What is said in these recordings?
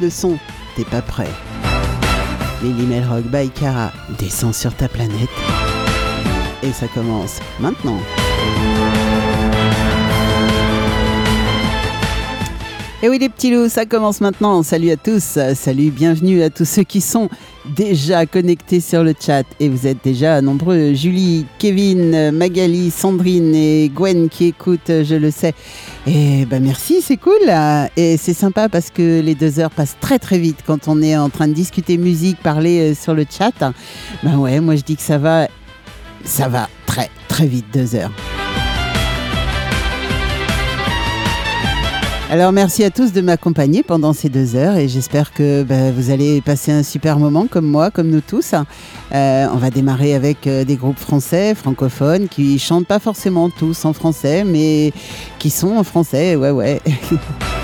le son. T'es pas prêt. Lily Melrock by Cara descend sur ta planète. Et ça commence maintenant. Et oui les petits loups, ça commence maintenant. Salut à tous, salut, bienvenue à tous ceux qui sont déjà connectés sur le chat. Et vous êtes déjà nombreux. Julie, Kevin, Magali, Sandrine et Gwen qui écoutent, je le sais. Et ben merci, c'est cool. Et c'est sympa parce que les deux heures passent très très vite quand on est en train de discuter musique, parler euh, sur le chat. Ben ouais, moi je dis que ça va, ça va très très vite deux heures. Alors merci à tous de m'accompagner pendant ces deux heures et j'espère que bah, vous allez passer un super moment comme moi, comme nous tous. Euh, on va démarrer avec euh, des groupes français, francophones, qui chantent pas forcément tous en français, mais qui sont en français, ouais ouais.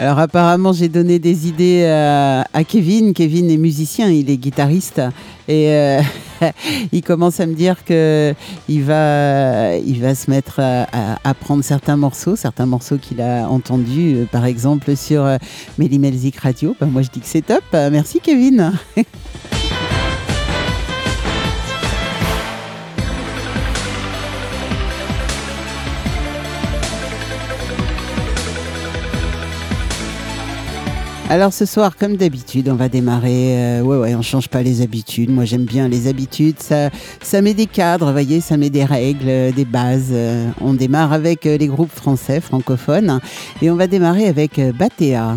Alors apparemment j'ai donné des idées à, à Kevin. Kevin est musicien, il est guitariste et euh, il commence à me dire que il va, il va se mettre à, apprendre certains morceaux, certains morceaux qu'il a entendus, euh, par exemple sur euh, Radio. Ben, moi je dis que c'est top. Merci Kevin. Alors ce soir, comme d'habitude, on va démarrer. euh, ouais, ouais, on change pas les habitudes. Moi, j'aime bien les habitudes. Ça, ça met des cadres, voyez, ça met des règles, euh, des bases. Euh, on démarre avec euh, les groupes français, francophones, et on va démarrer avec Batea.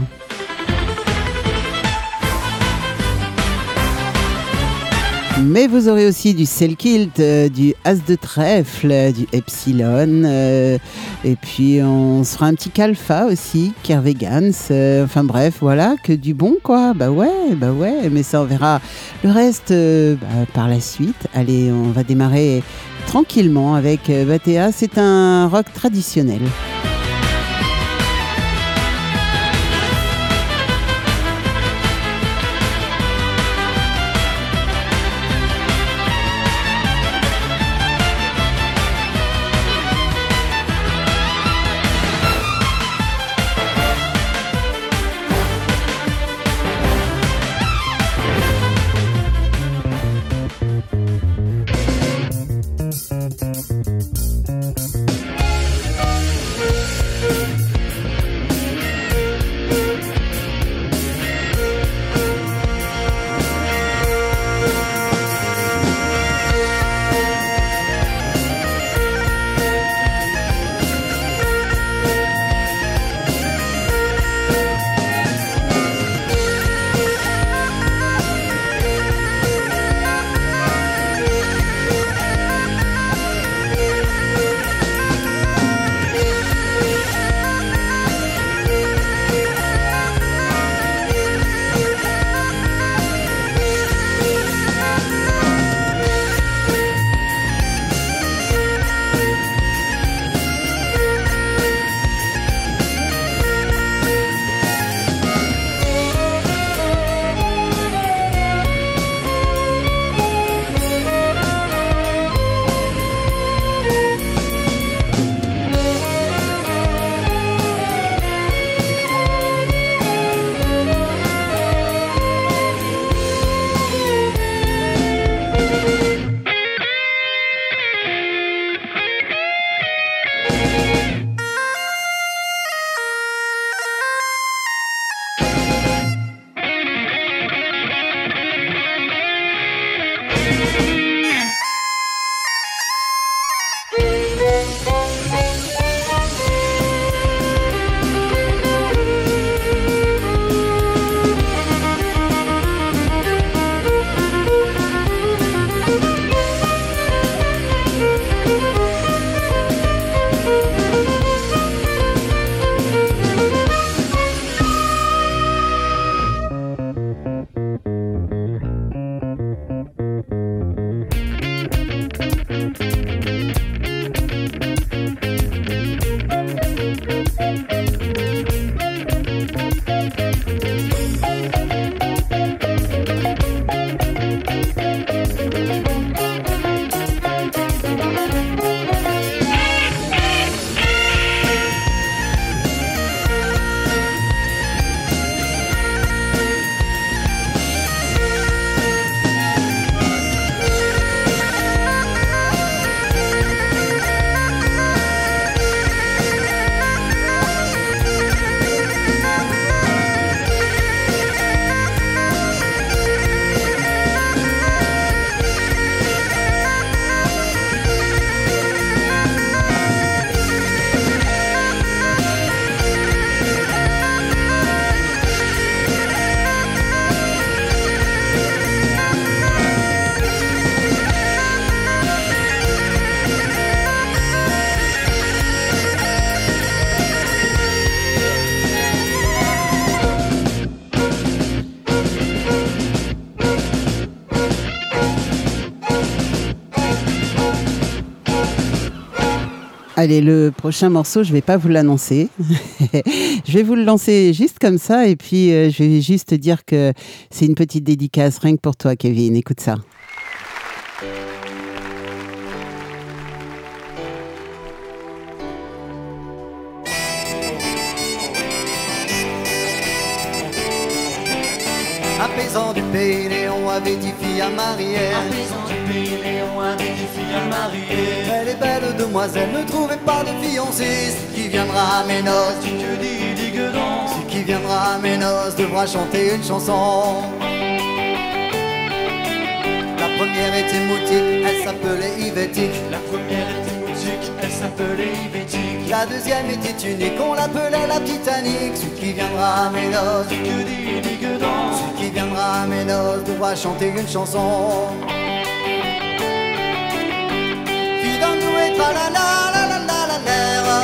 Mais vous aurez aussi du Selkilt, euh, du As de trèfle, du Epsilon, euh, et puis on se fera un petit Calfa aussi, Kervegans, euh, enfin bref, voilà, que du bon quoi. Bah ouais, bah ouais, mais ça on verra le reste euh, bah, par la suite. Allez, on va démarrer tranquillement avec Batea, c'est un rock traditionnel. Allez, le prochain morceau, je vais pas vous l'annoncer. je vais vous le lancer juste comme ça et puis euh, je vais juste dire que c'est une petite dédicace rien que pour toi, Kevin. Écoute ça. Avait dit fille à marier. Apaisant du pays, Léon avait dit fille à marier. Elle est belle demoiselle, ne trouvez pas de fiancé. Ce qui viendra à mes noces, Tu que dis, dis que non. ce qui viendra à mes noces devra chanter une chanson. La première était moutique, elle s'appelait Yvettique. La première était s'appelait. La deuxième était unique, on l'appelait la Titanic. Ce qui viendra à mes noces, Tu que dis, dis que non. ce qui viendra à mes noces devra chanter une chanson. Doué, tra la la la la la la la.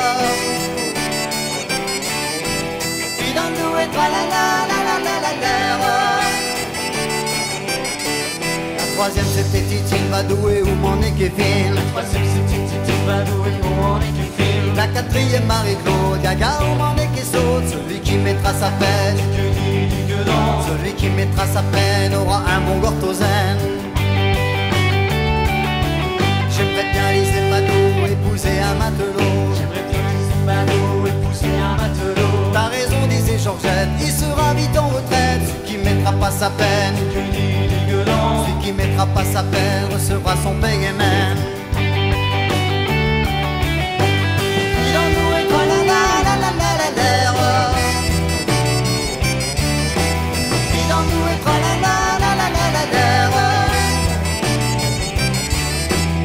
Doué, tra la la la la la la la. Troisième c'était Titine Vadoué ou mon Kevin. La troisième c'était Titi Badou et on en est que film. La quatrième Marie-Claude, Gaga ou mon qui saute. Celui qui mettra sa peine, celui qui mettra sa peine aura un bon gortozène. J'aimerais bien liser Madou, épouser un matelot. J'aimerais bien épouser un matelot. T'as raison, disait Georgette, il sera vite en retraite. Celui qui mettra pas sa peine, pas sa peine recevra son paiement.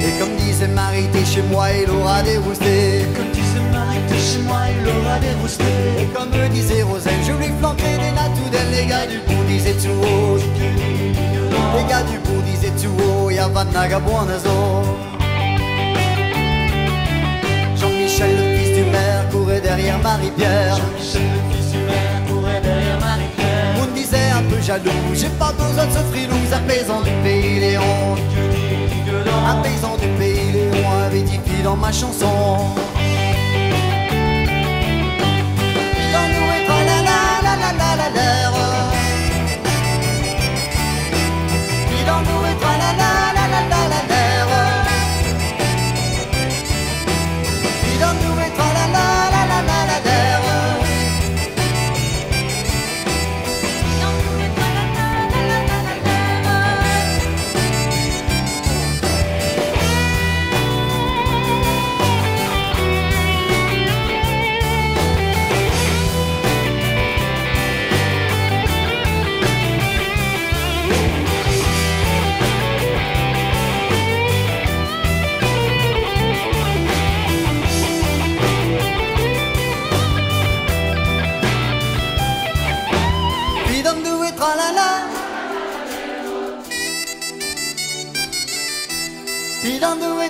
Et comme disait Marie, t'es chez moi, il aura des roustés. Comme disait Marie, t'es chez moi, il aura des roustés. Et comme me disait Roselle, je lui flanquerai des natoudelles. Les gars du bout disaient tout haut. Les gars du bout Jean-Michel, le fils du maire, courait derrière Marie-Pierre. Jean-Michel, le fils du maire, courait derrière Marie-Pierre. On disait un peu jaloux, j'ai pas besoin de ce frilou, apaisant du pays Léon. Non. Apaisant du pays Léon avait dit dans ma chanson. Il en nous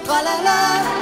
tralala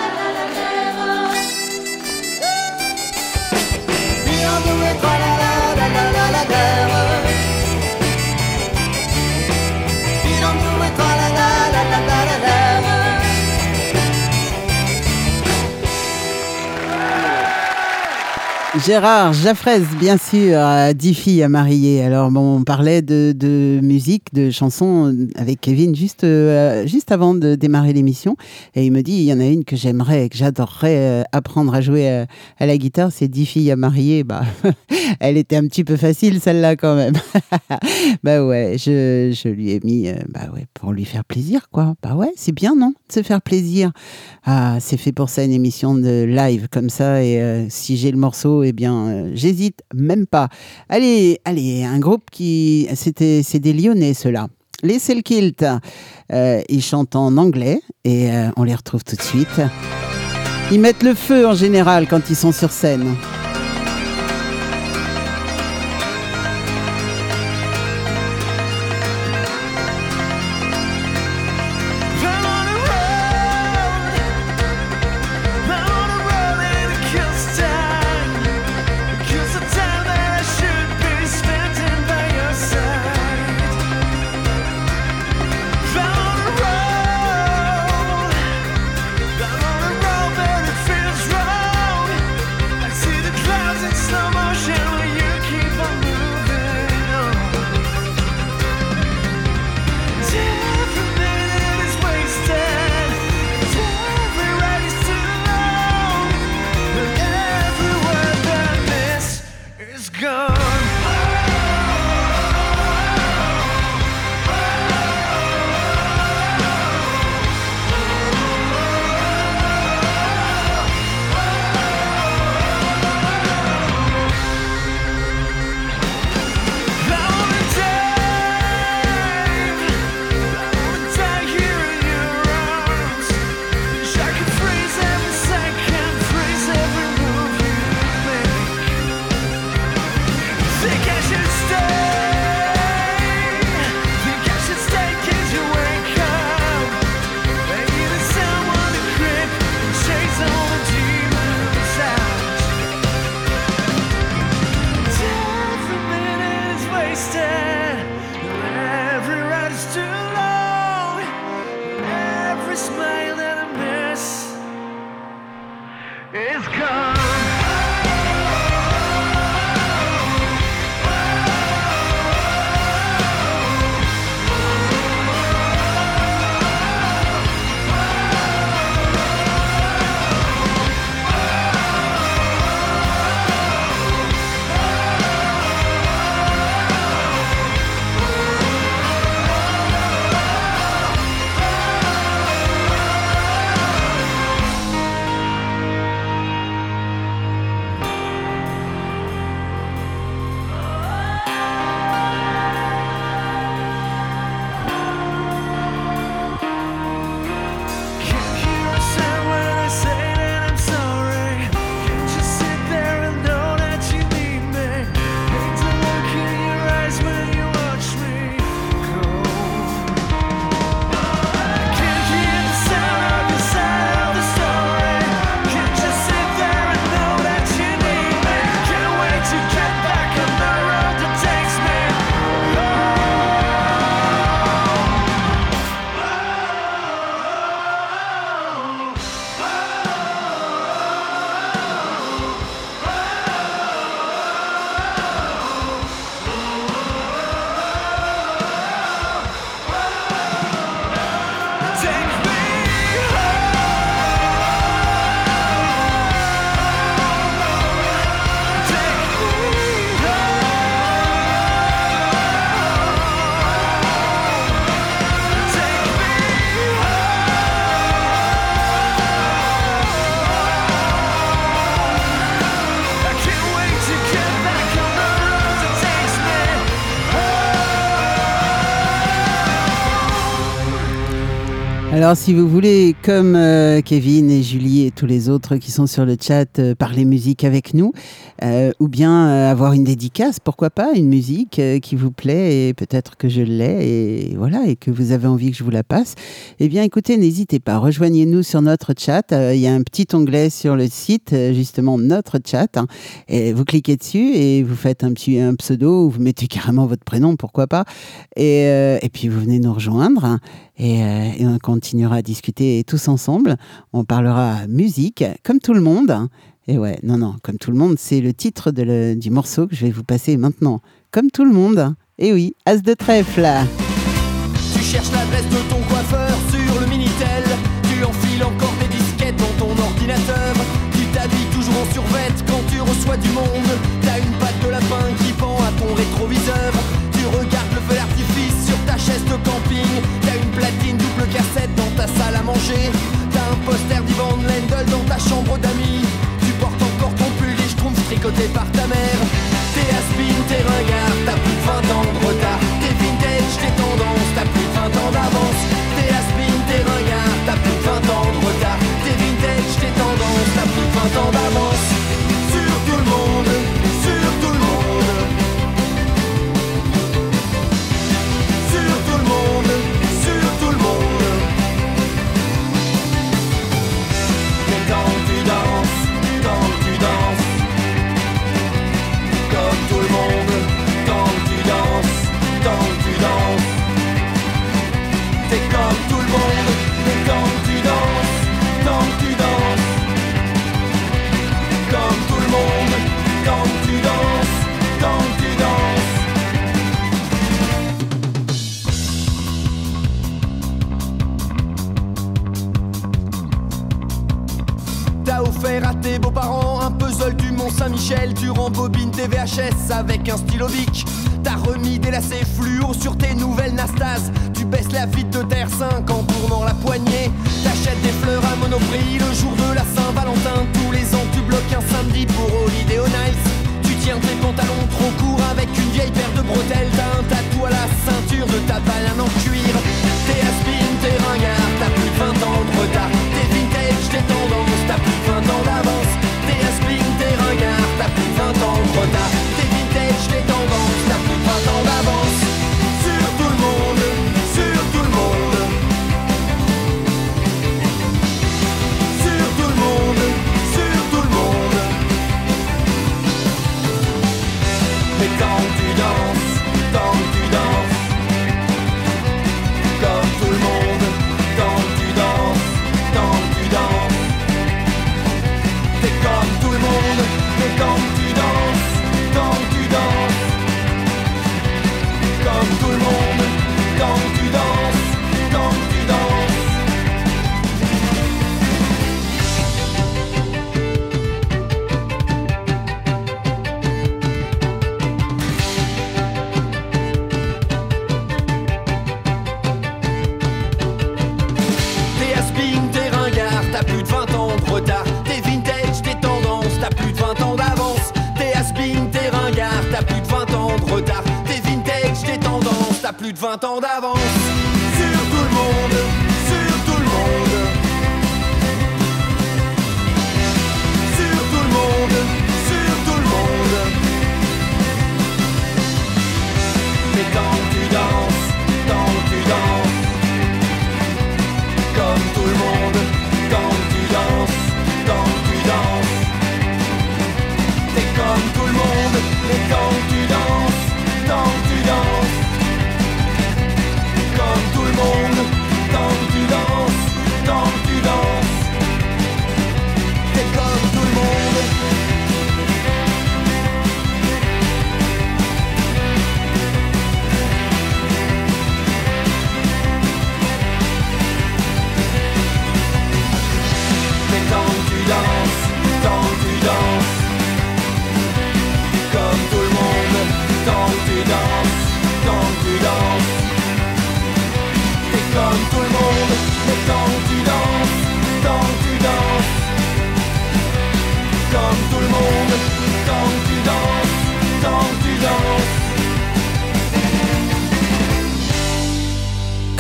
Gérard Jaffrez, bien sûr, a dix filles à marier. Alors, bon, on parlait de, de musique, de chansons avec Kevin juste, euh, juste avant de démarrer l'émission. Et il me dit, il y en a une que j'aimerais, que j'adorerais euh, apprendre à jouer euh, à la guitare, c'est dix filles à marier. Bah, elle était un petit peu facile, celle-là, quand même. bah ouais, je, je lui ai mis, bah ouais, pour lui faire plaisir, quoi. Bah ouais, c'est bien, non De se faire plaisir. Ah, c'est fait pour ça, une émission de live comme ça. Et si j'ai le morceau, eh bien, euh, j'hésite même pas. Allez, allez, un groupe qui. C'était, c'est des Lyonnais, ceux-là. Les Selkilt. Euh, ils chantent en anglais et euh, on les retrouve tout de suite. Ils mettent le feu en général quand ils sont sur scène. Alors, si vous voulez, comme euh, Kevin et Julie et tous les autres qui sont sur le chat, euh, parler musique avec nous, euh, ou bien euh, avoir une dédicace, pourquoi pas, une musique euh, qui vous plaît et peut-être que je l'ai et voilà, et que vous avez envie que je vous la passe, eh bien, écoutez, n'hésitez pas, rejoignez-nous sur notre chat. Il y a un petit onglet sur le site, justement, notre chat, hein, et vous cliquez dessus et vous faites un petit pseudo ou vous mettez carrément votre prénom, pourquoi pas, et, puis vous venez nous rejoindre. hein, et, et on continuera à discuter tous ensemble. On parlera musique, comme tout le monde. hein. Et ouais, non, non, comme tout le monde, c'est le titre du morceau que je vais vous passer maintenant. Comme tout le monde. Et oui, As de trèfle. Tu cherches l'adresse de ton coiffeur sur le Minitel Tu enfiles encore tes disquettes dans ton ordinateur Tu t'habilles toujours en survette quand tu reçois du monde T'as une patte de lapin qui pend à ton rétroviseur ans d'avance.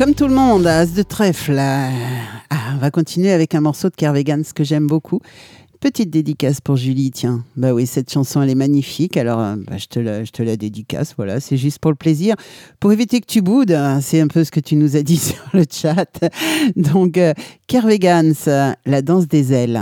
comme tout le monde, As de trèfle. Euh, ah, on va continuer avec un morceau de Kervegan, que j'aime beaucoup. Petite dédicace pour Julie, tiens. Bah oui, cette chanson, elle est magnifique. Alors, euh, bah, je, te la, je te la dédicace, voilà, c'est juste pour le plaisir. Pour éviter que tu boudes, hein, c'est un peu ce que tu nous as dit sur le chat. Donc, euh, Kervegans, la danse des ailes.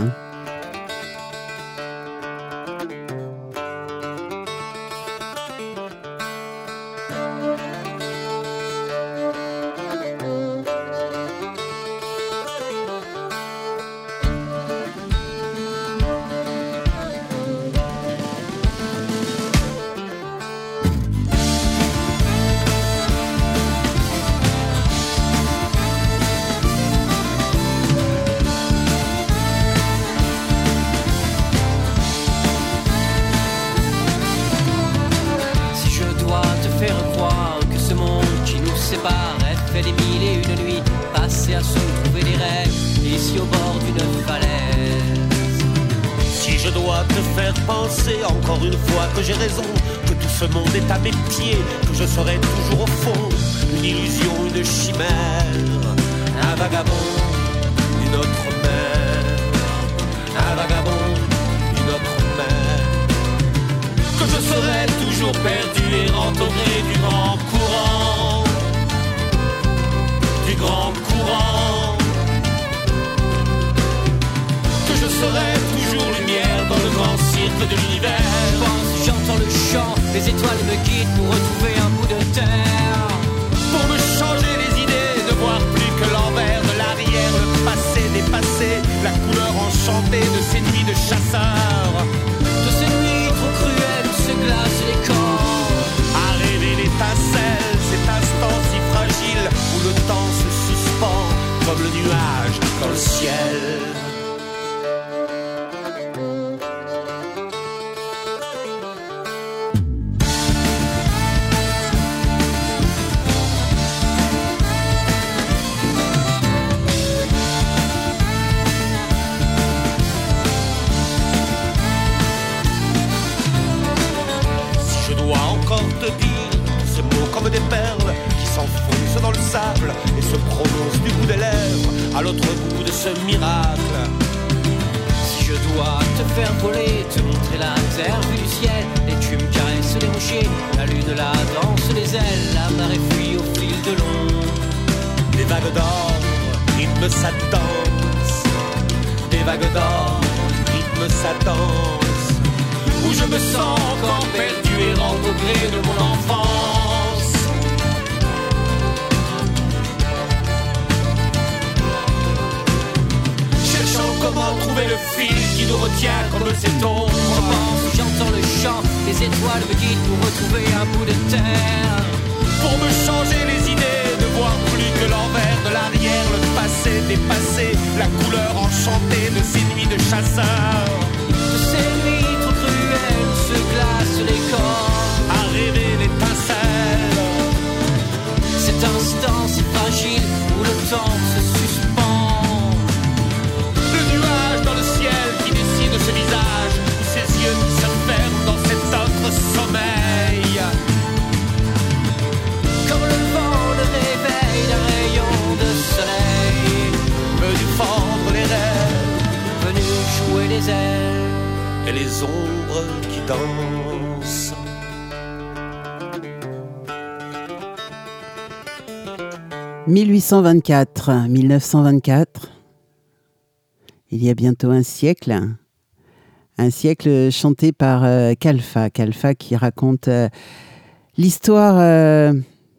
1824, 1924. Il y a bientôt un siècle. Un siècle chanté par euh, Kalfa. Kalfa qui raconte euh, l'histoire... euh,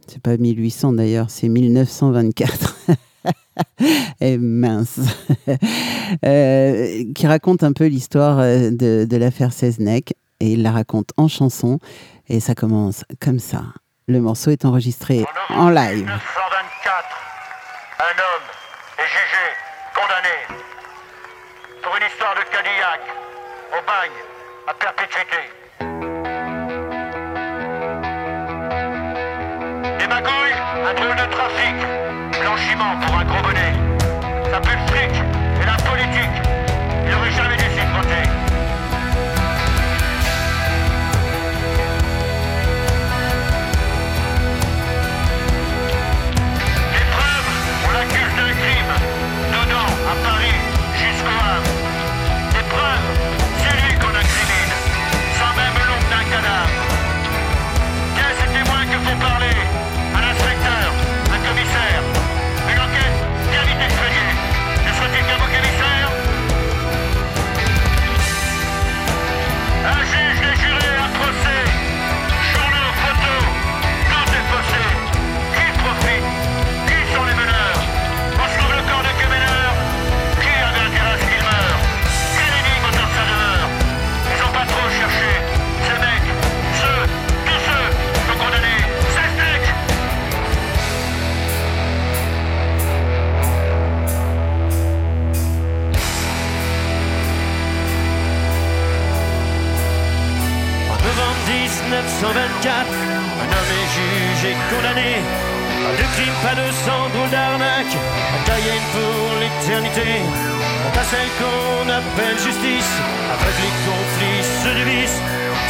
c'est pas 1800 d'ailleurs, c'est 1924. Et mince. Euh, qui raconte un peu l'histoire de l'affaire Seznec. Et il la raconte en chanson. Et ça commence comme ça. Le morceau est enregistré en live. 1924, un homme est jugé, condamné pour une histoire de Cadillac, au bagne, à perpétuité. Des magouilles, un drôle de trafic, blanchiment pour un gros bonnet. 1924, un homme est jugé condamné. Pas de crime, pas de sang, drôle d'arnaque. À Cayenne pour l'éternité. Quant à celle qu'on appelle justice, avec les conflits se divisent.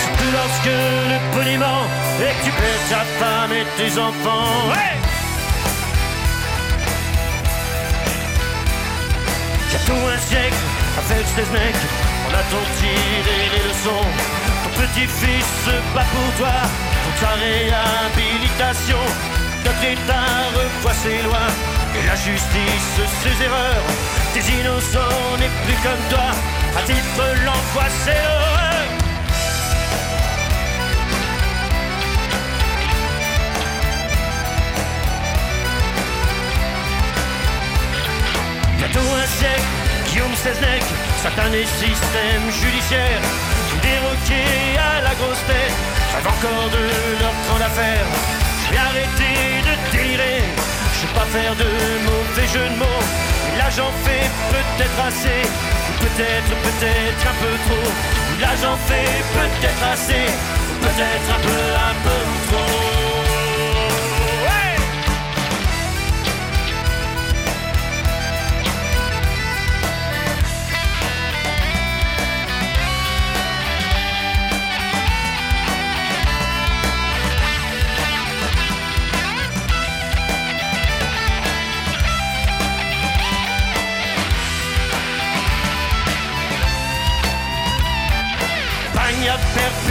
Surtout lorsque le boniment est que tu perds ta femme et tes enfants. Hey Bientôt un siècle, avec ces mecs, on a-t-on tiré les leçons petit-fils bat pour toi, pour ta réhabilitation. Notre État revoit ses lois, et la justice ses erreurs. Tes innocents n'est plus comme toi, à titre l'angoisse et l'horreur. Un siècle, Guillaume Seznec, satané système judiciaire, déroqué à la grosse tête, rêve encore de leur grande affaire. Je vais arrêter de délirer, je vais pas faire de mauvais jeux de mots, mais là j'en fais peut-être assez, peut-être, peut-être un peu trop, là j'en fais peut-être assez, peut-être un peu, un peu trop.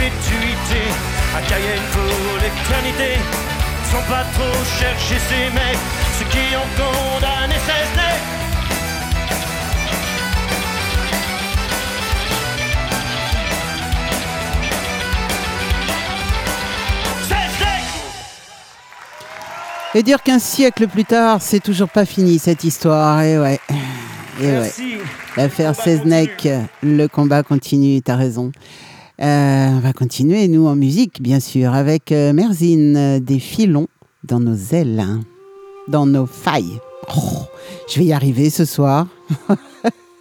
perpétuité. À Cayenne pour l'éternité. Sans pas trop chercher ces mecs, ceux qui ont condamné ces mecs. Et dire qu'un siècle plus tard, c'est toujours pas fini cette histoire. Et ouais. Eh Et Merci. ouais. L'affaire Seznec, le combat continue, t'as raison. Euh, on va continuer, nous, en musique, bien sûr, avec euh, Merzine, euh, des filons dans nos ailes, hein, dans nos failles. Oh, je vais y arriver ce soir.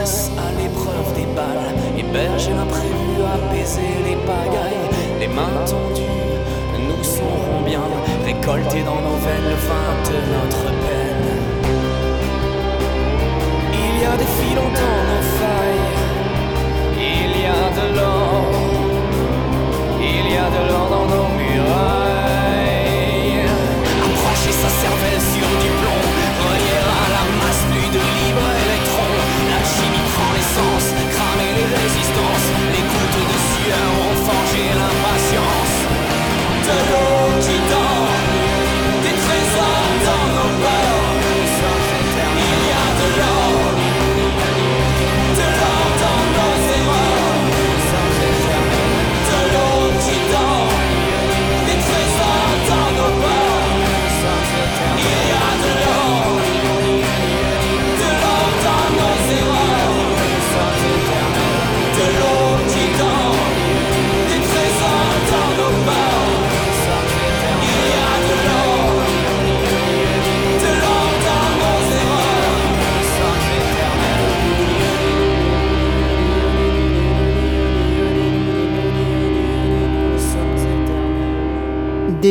à l'épreuve des balles, héberge l'imprévu, apaiser les pagailles, les mains tendues, nous saurons bien récolter dans nos veines. Le vin de notre peine. Il y a des filons dans nos failles, il y a de l'or, il y a de l'or dans nos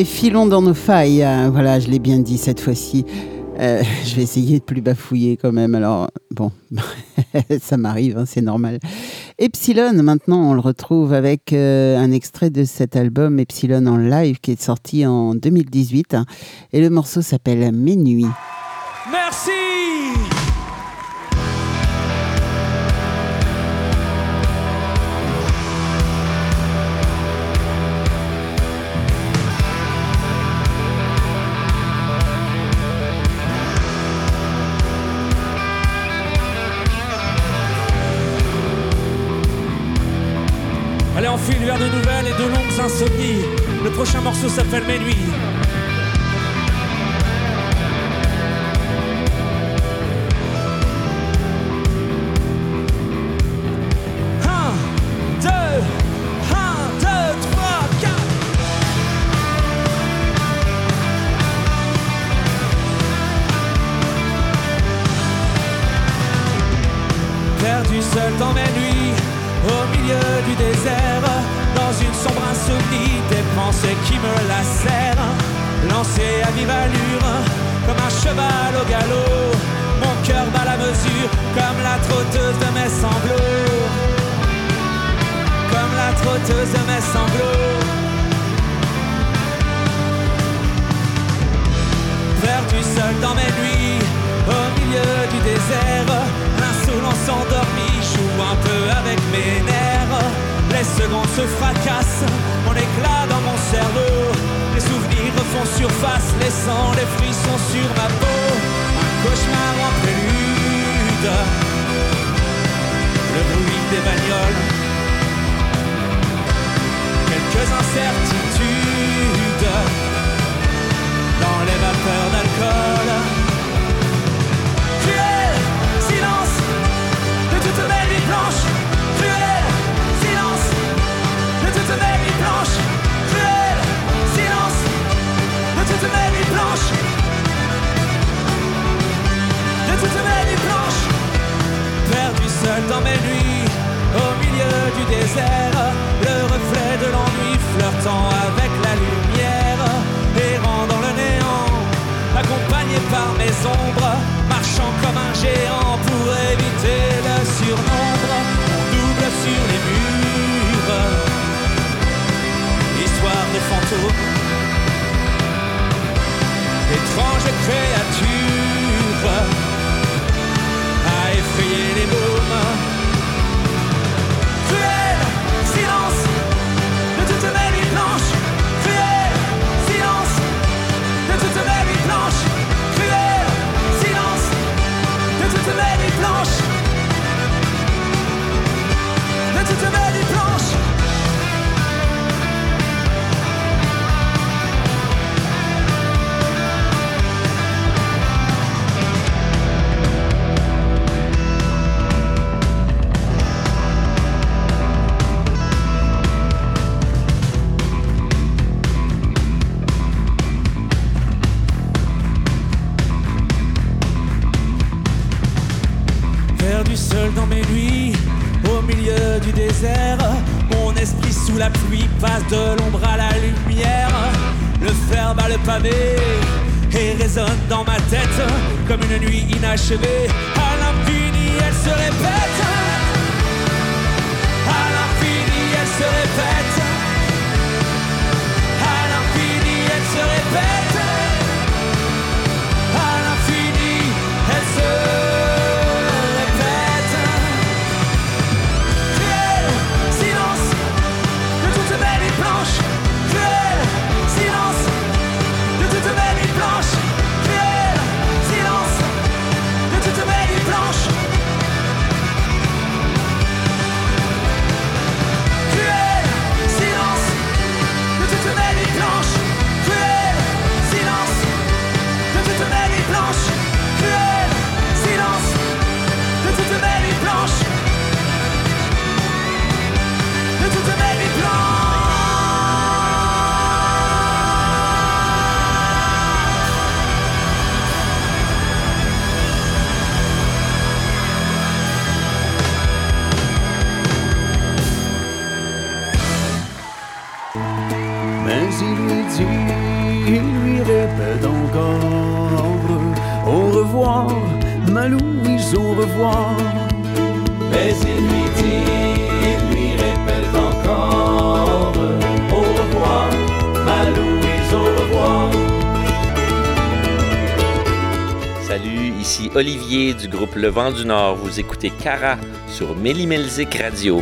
filons dans nos failles. Euh, Voilà, je l'ai bien dit cette fois-ci. Euh, je vais essayer de plus bafouiller quand même. Alors, bon, ça m'arrive, hein, c'est normal. Epsilon, maintenant, on le retrouve avec euh, un extrait de cet album Epsilon en live qui est sorti en 2018. hein, et le morceau s'appelle Mes nuits. Merci de nouvelles et de longues insomnies. Le prochain morceau s'appelle Mes comme un cheval au galop, mon cœur bat la mesure, comme la trotteuse de mes sanglots, comme la trotteuse de mes sanglots. Perdu seul dans mes nuits, au milieu du désert, l'insolence endormie joue un peu avec mes nerfs. Les secondes se fracassent, mon éclat dans mon cerveau. Les souvenirs refont surface, laissant les frissons sur ma peau. Un cauchemar en prélude, le bruit des bagnoles, quelques incertitudes dans les vapeurs d'alcool. Dans mes nuits, au milieu du désert, le reflet de l'ennui flirtant avec la lumière, errant dans le néant, accompagné par mes ombres, marchant comme un géant pour éviter le surnombre, on double sur les murs, histoire de fantômes, étrange créature dans ma tête comme une nuit inachevée. À l'infini, elle se répète. À l'infini, elle se répète. Du groupe Le Vent du Nord. Vous écoutez Cara sur Mélimelzik Radio.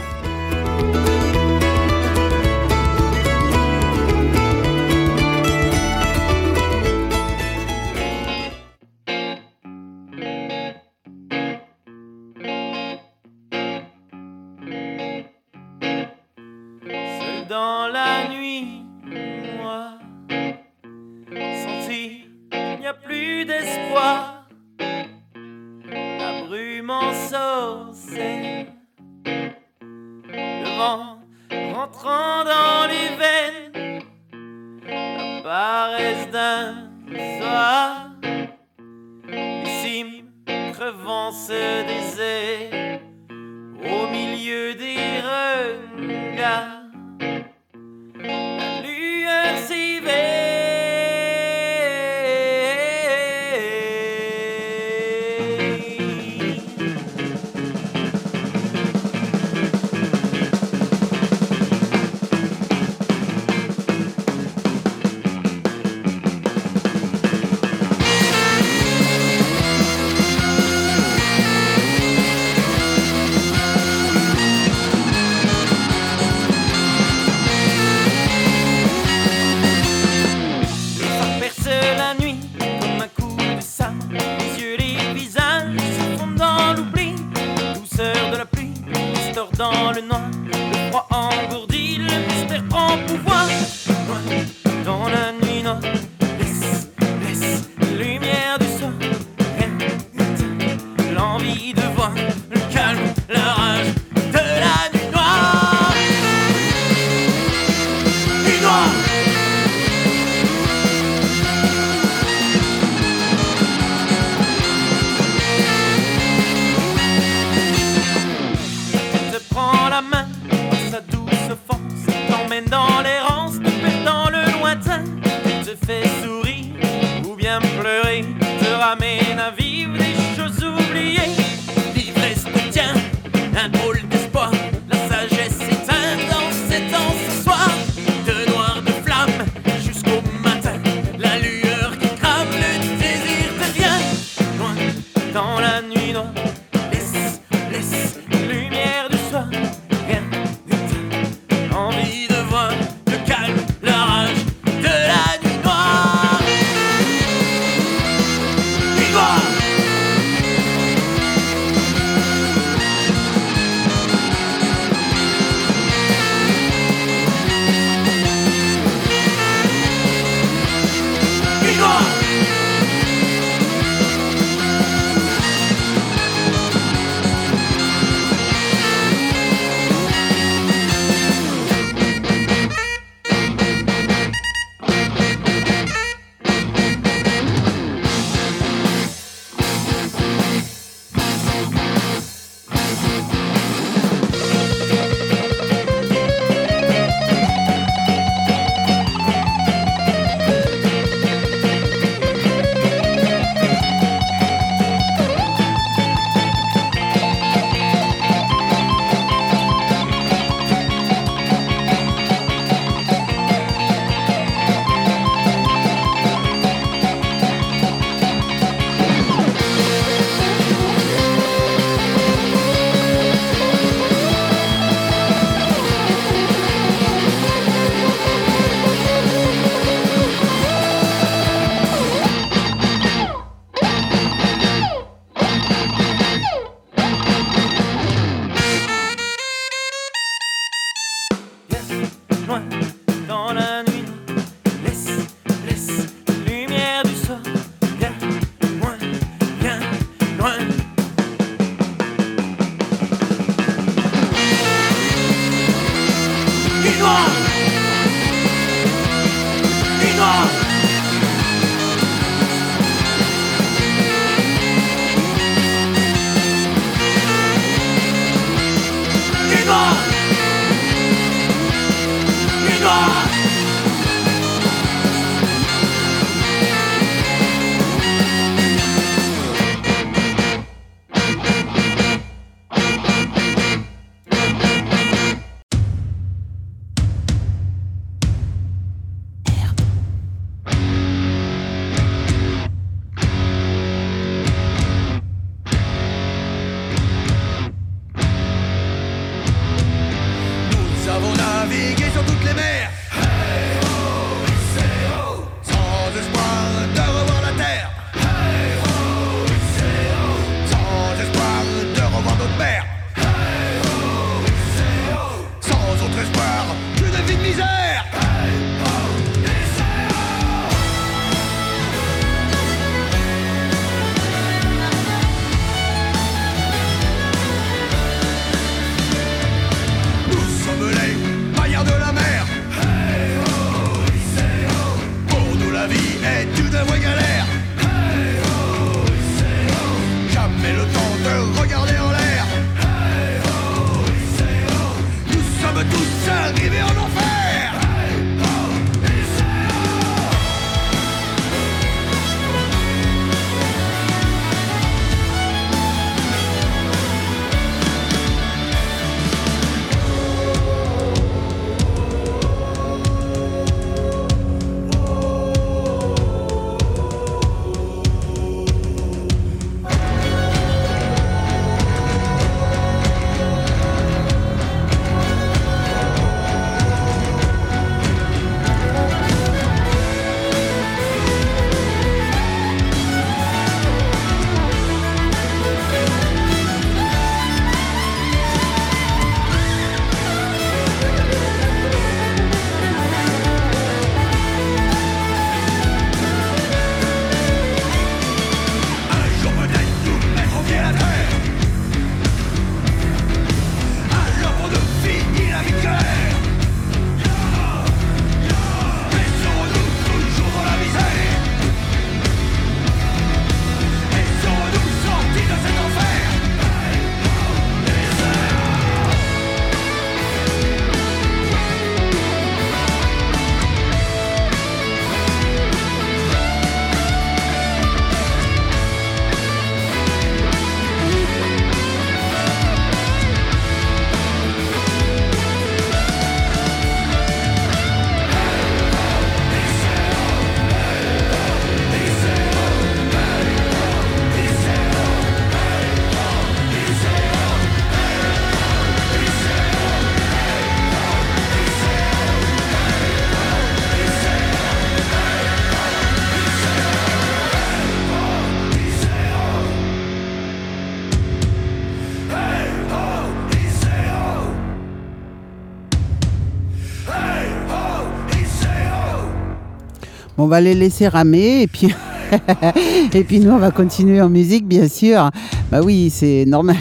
on va les laisser ramer et puis. et puis nous, on va continuer en musique, bien sûr. Bah oui, c'est normal.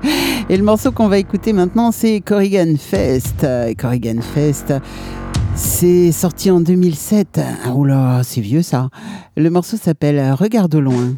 et le morceau qu'on va écouter maintenant, c'est Corrigan Fest. Corrigan Fest. C'est sorti en 2007. Oh là, c'est vieux ça. Le morceau s'appelle Regarde au loin.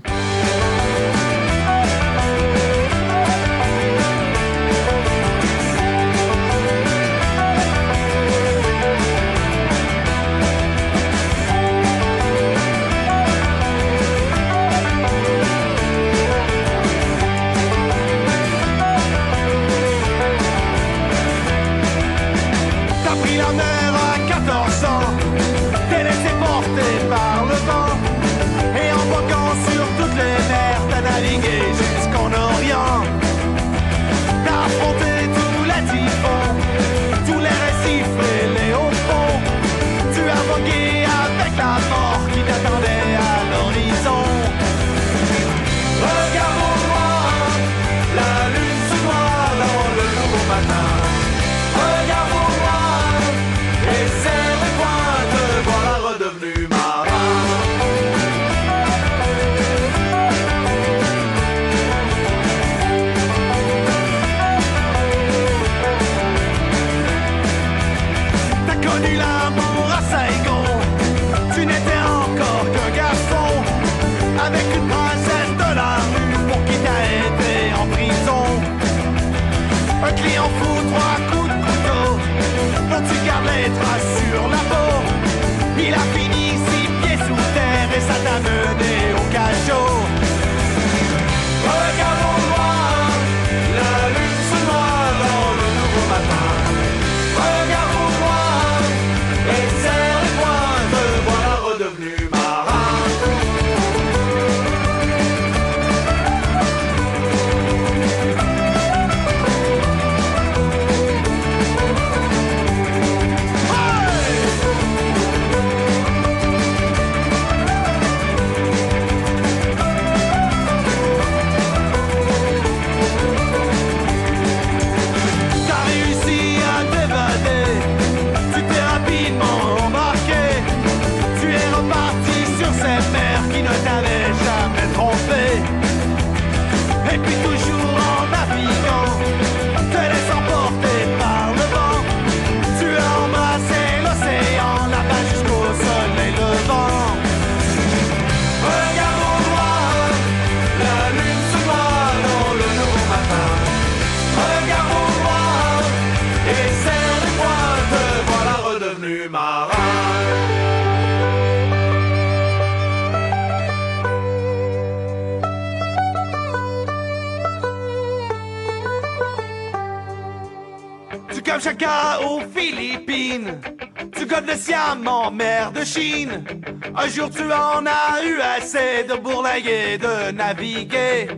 Un jour tu en as eu assez de bourlinguer, de naviguer.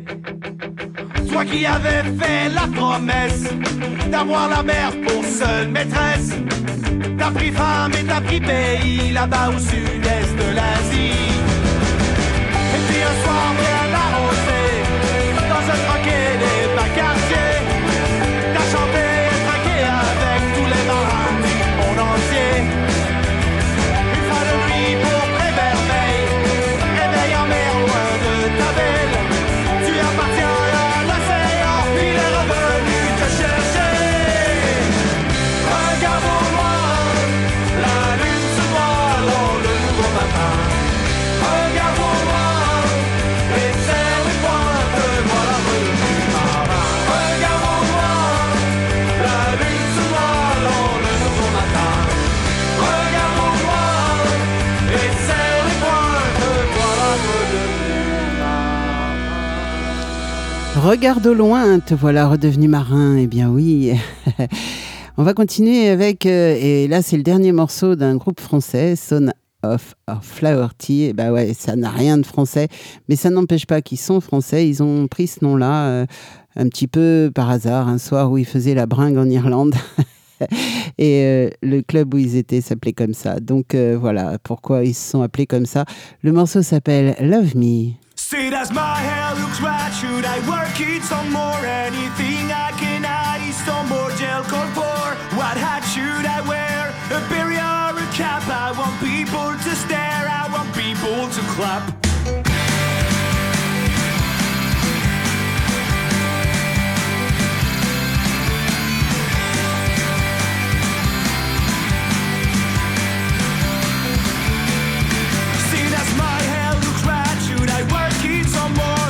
Toi qui avais fait la promesse d'avoir la mer pour seule maîtresse. T'as pris femme et t'as pris pays là-bas au sud-est de l'Asie. Et puis un soir bien arrosé, dans un troquet Regarde au loin, te voilà redevenu marin. Eh bien oui. On va continuer avec, euh, et là c'est le dernier morceau d'un groupe français, Son of, Flower Tea. Et bah ouais, ça n'a rien de français, mais ça n'empêche pas qu'ils sont français. Ils ont pris ce nom-là euh, un petit peu par hasard, un soir où ils faisaient la bringue en Irlande. Et euh, le club où ils étaient s'appelait comme ça. Donc euh, voilà pourquoi ils se sont appelés comme ça. Le morceau s'appelle Love Me. See, does my hair looks right? Should I work it some more? Anything I can add is some more gel pour. What hat should I wear? A berry or a cap? I want people to stare. I want people to clap. Work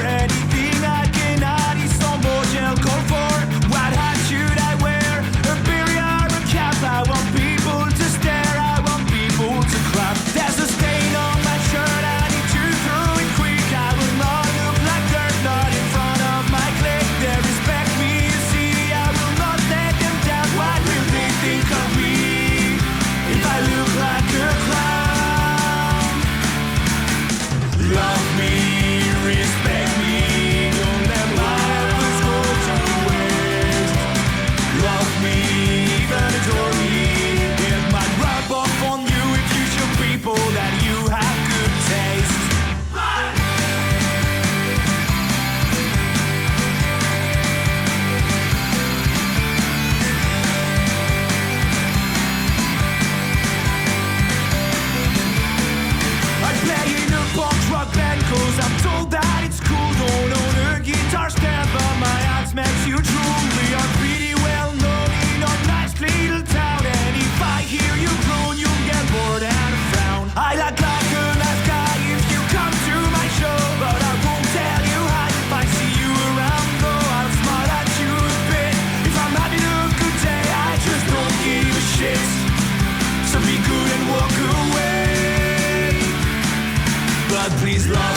love.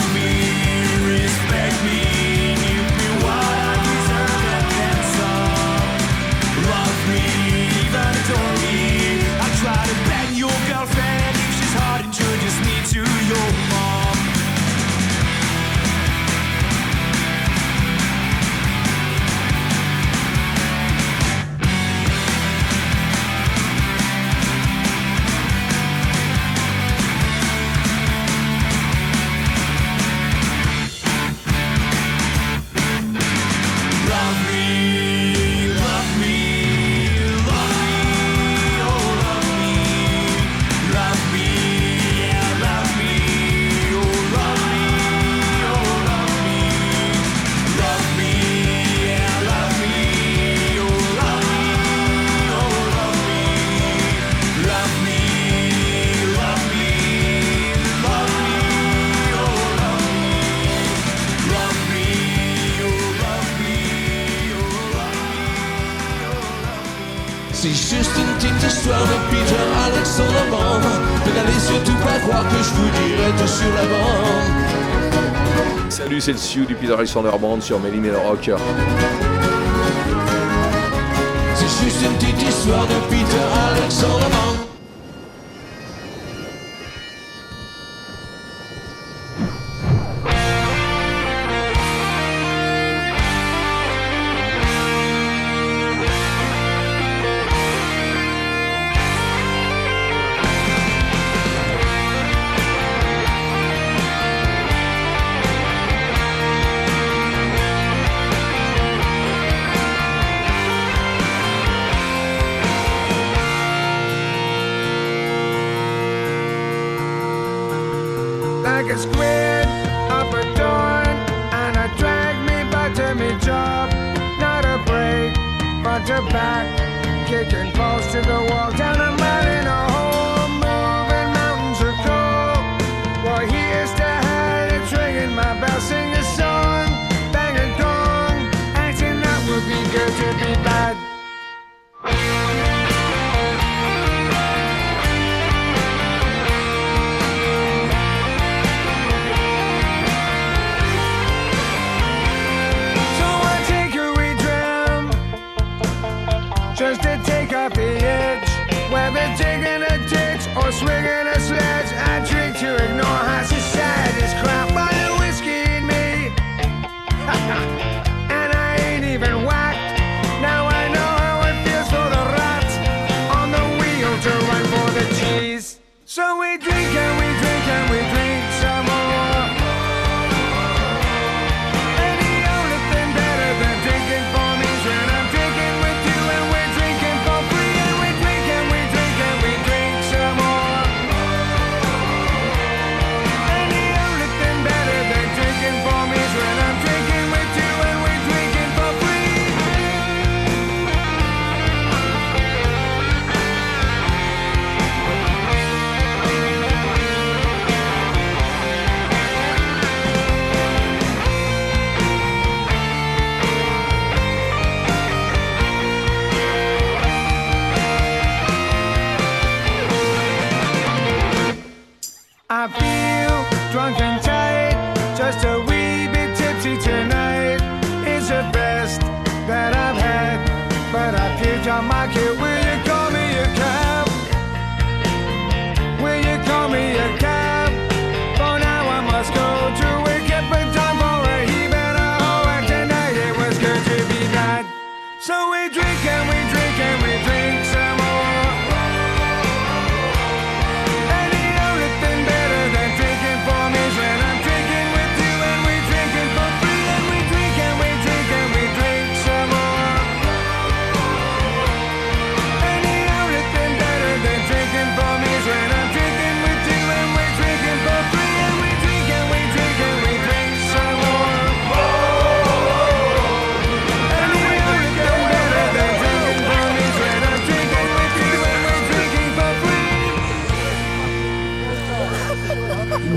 c'est Excelsior du Peter Alexander Band sur Melly Rock. C'est juste une petite histoire de Peter Alexander Band.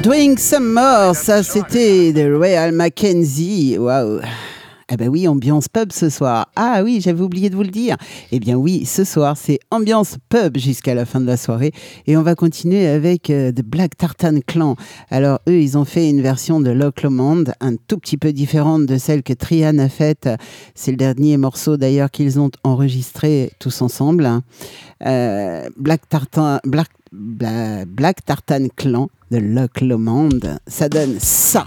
Doing more, ça c'était de Royal Mackenzie. Waouh! Ah ben oui, ambiance pub ce soir. Ah oui, j'avais oublié de vous le dire. Eh bien oui, ce soir c'est ambiance pub jusqu'à la fin de la soirée et on va continuer avec euh, The Black Tartan Clan. Alors eux, ils ont fait une version de Loch Lomond, un tout petit peu différente de celle que Trian a faite. C'est le dernier morceau d'ailleurs qu'ils ont enregistré tous ensemble. Euh, Black Tartan, Black Black Tartan Clan de Loch Lomond. Ça donne ça.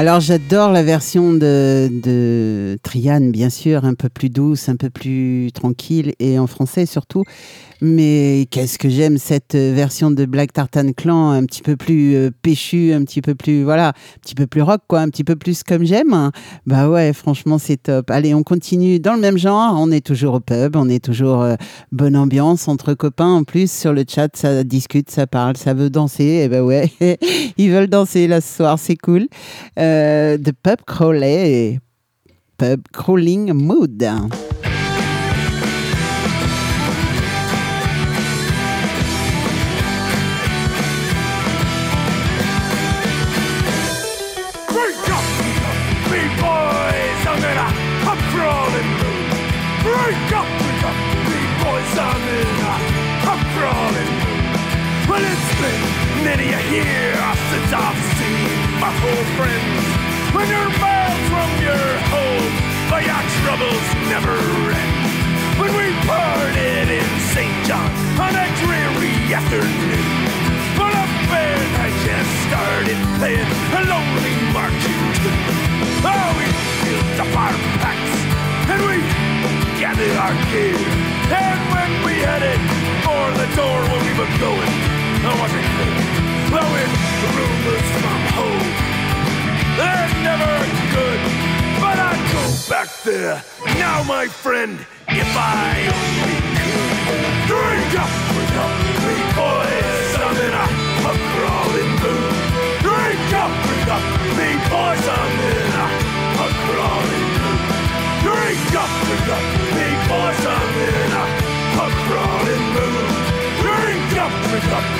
Alors j'adore la version de, de Trian, bien sûr, un peu plus douce, un peu plus tranquille, et en français surtout. Mais qu'est-ce que j'aime cette euh, version de Black Tartan Clan, un petit peu plus euh, péchu, un petit peu plus, voilà, un petit peu plus rock, quoi, un petit peu plus comme j'aime. Bah ouais, franchement, c'est top. Allez, on continue dans le même genre. On est toujours au pub, on est toujours euh, bonne ambiance entre copains. En plus, sur le chat, ça discute, ça parle, ça veut danser. Et ben ouais, ils veulent danser là ce soir, c'est cool. Euh, The Pub Crawley Pub Crawling Mood. Well, it's been many a year since I've seen my old friends. When you're miles from your home, but your troubles never end. When we parted in St. John on a dreary afternoon. But band had just started playing a lonely marching tune. Oh, we filled up our packs and we gathered our gear. And when we headed for the door where we were going, I wasn't clear. Blowing rumors from home. They're never good, but I'd go back there now, my friend, if I only could. Drink up, up, me boys, I'm in a pub crawling mood. Drink up, up, me boys, in a pub crawling mood. Drink up, up, me boys, I'm in a pub crawling mood. Drink up, up, me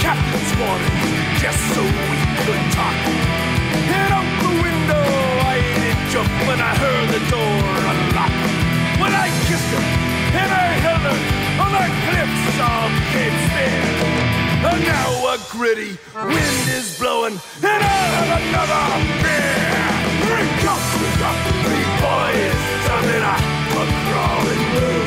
captain's quarters, just so we could talk. And out the window I did jump when I heard the door unlock. When I kissed her and I held her on the cliffs of Cape Spear. And now a gritty wind is blowing and I'll have another beer. Drink up, drink up, boys, I'm in a, crawling mood.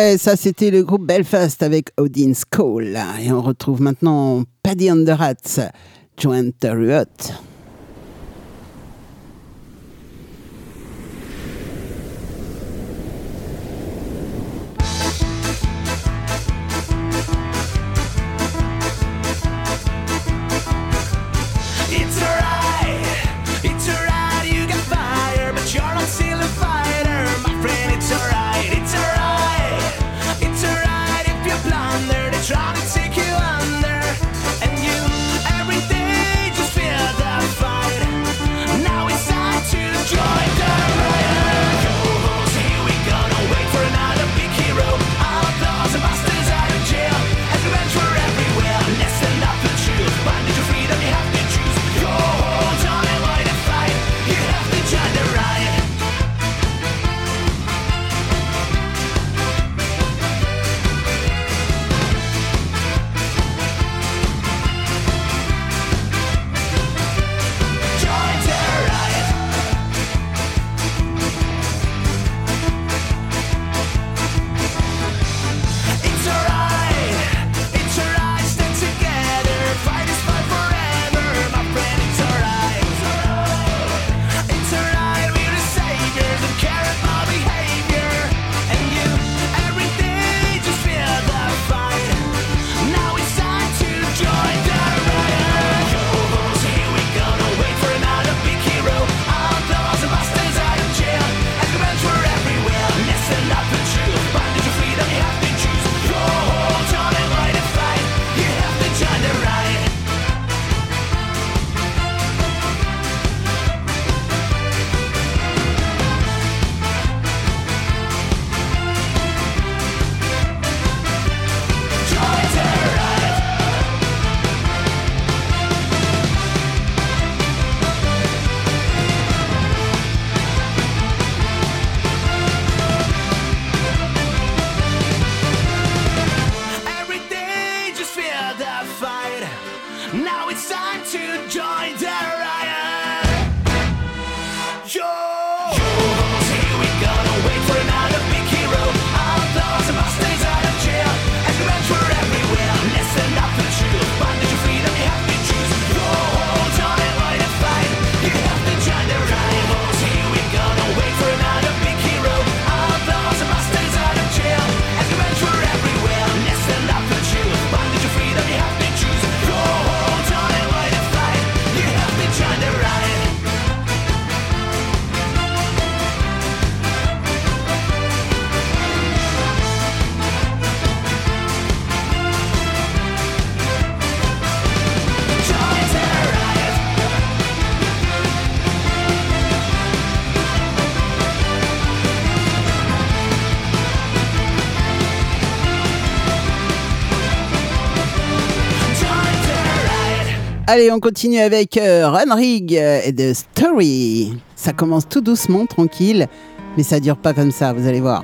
ouais, ça c'était le groupe Belfast avec Odin's Call. Et on retrouve maintenant Paddy Underhats, Joanne Terry Allez, on continue avec euh, Runrig euh, et The Story. Ça commence tout doucement, tranquille, mais ça dure pas comme ça, vous allez voir.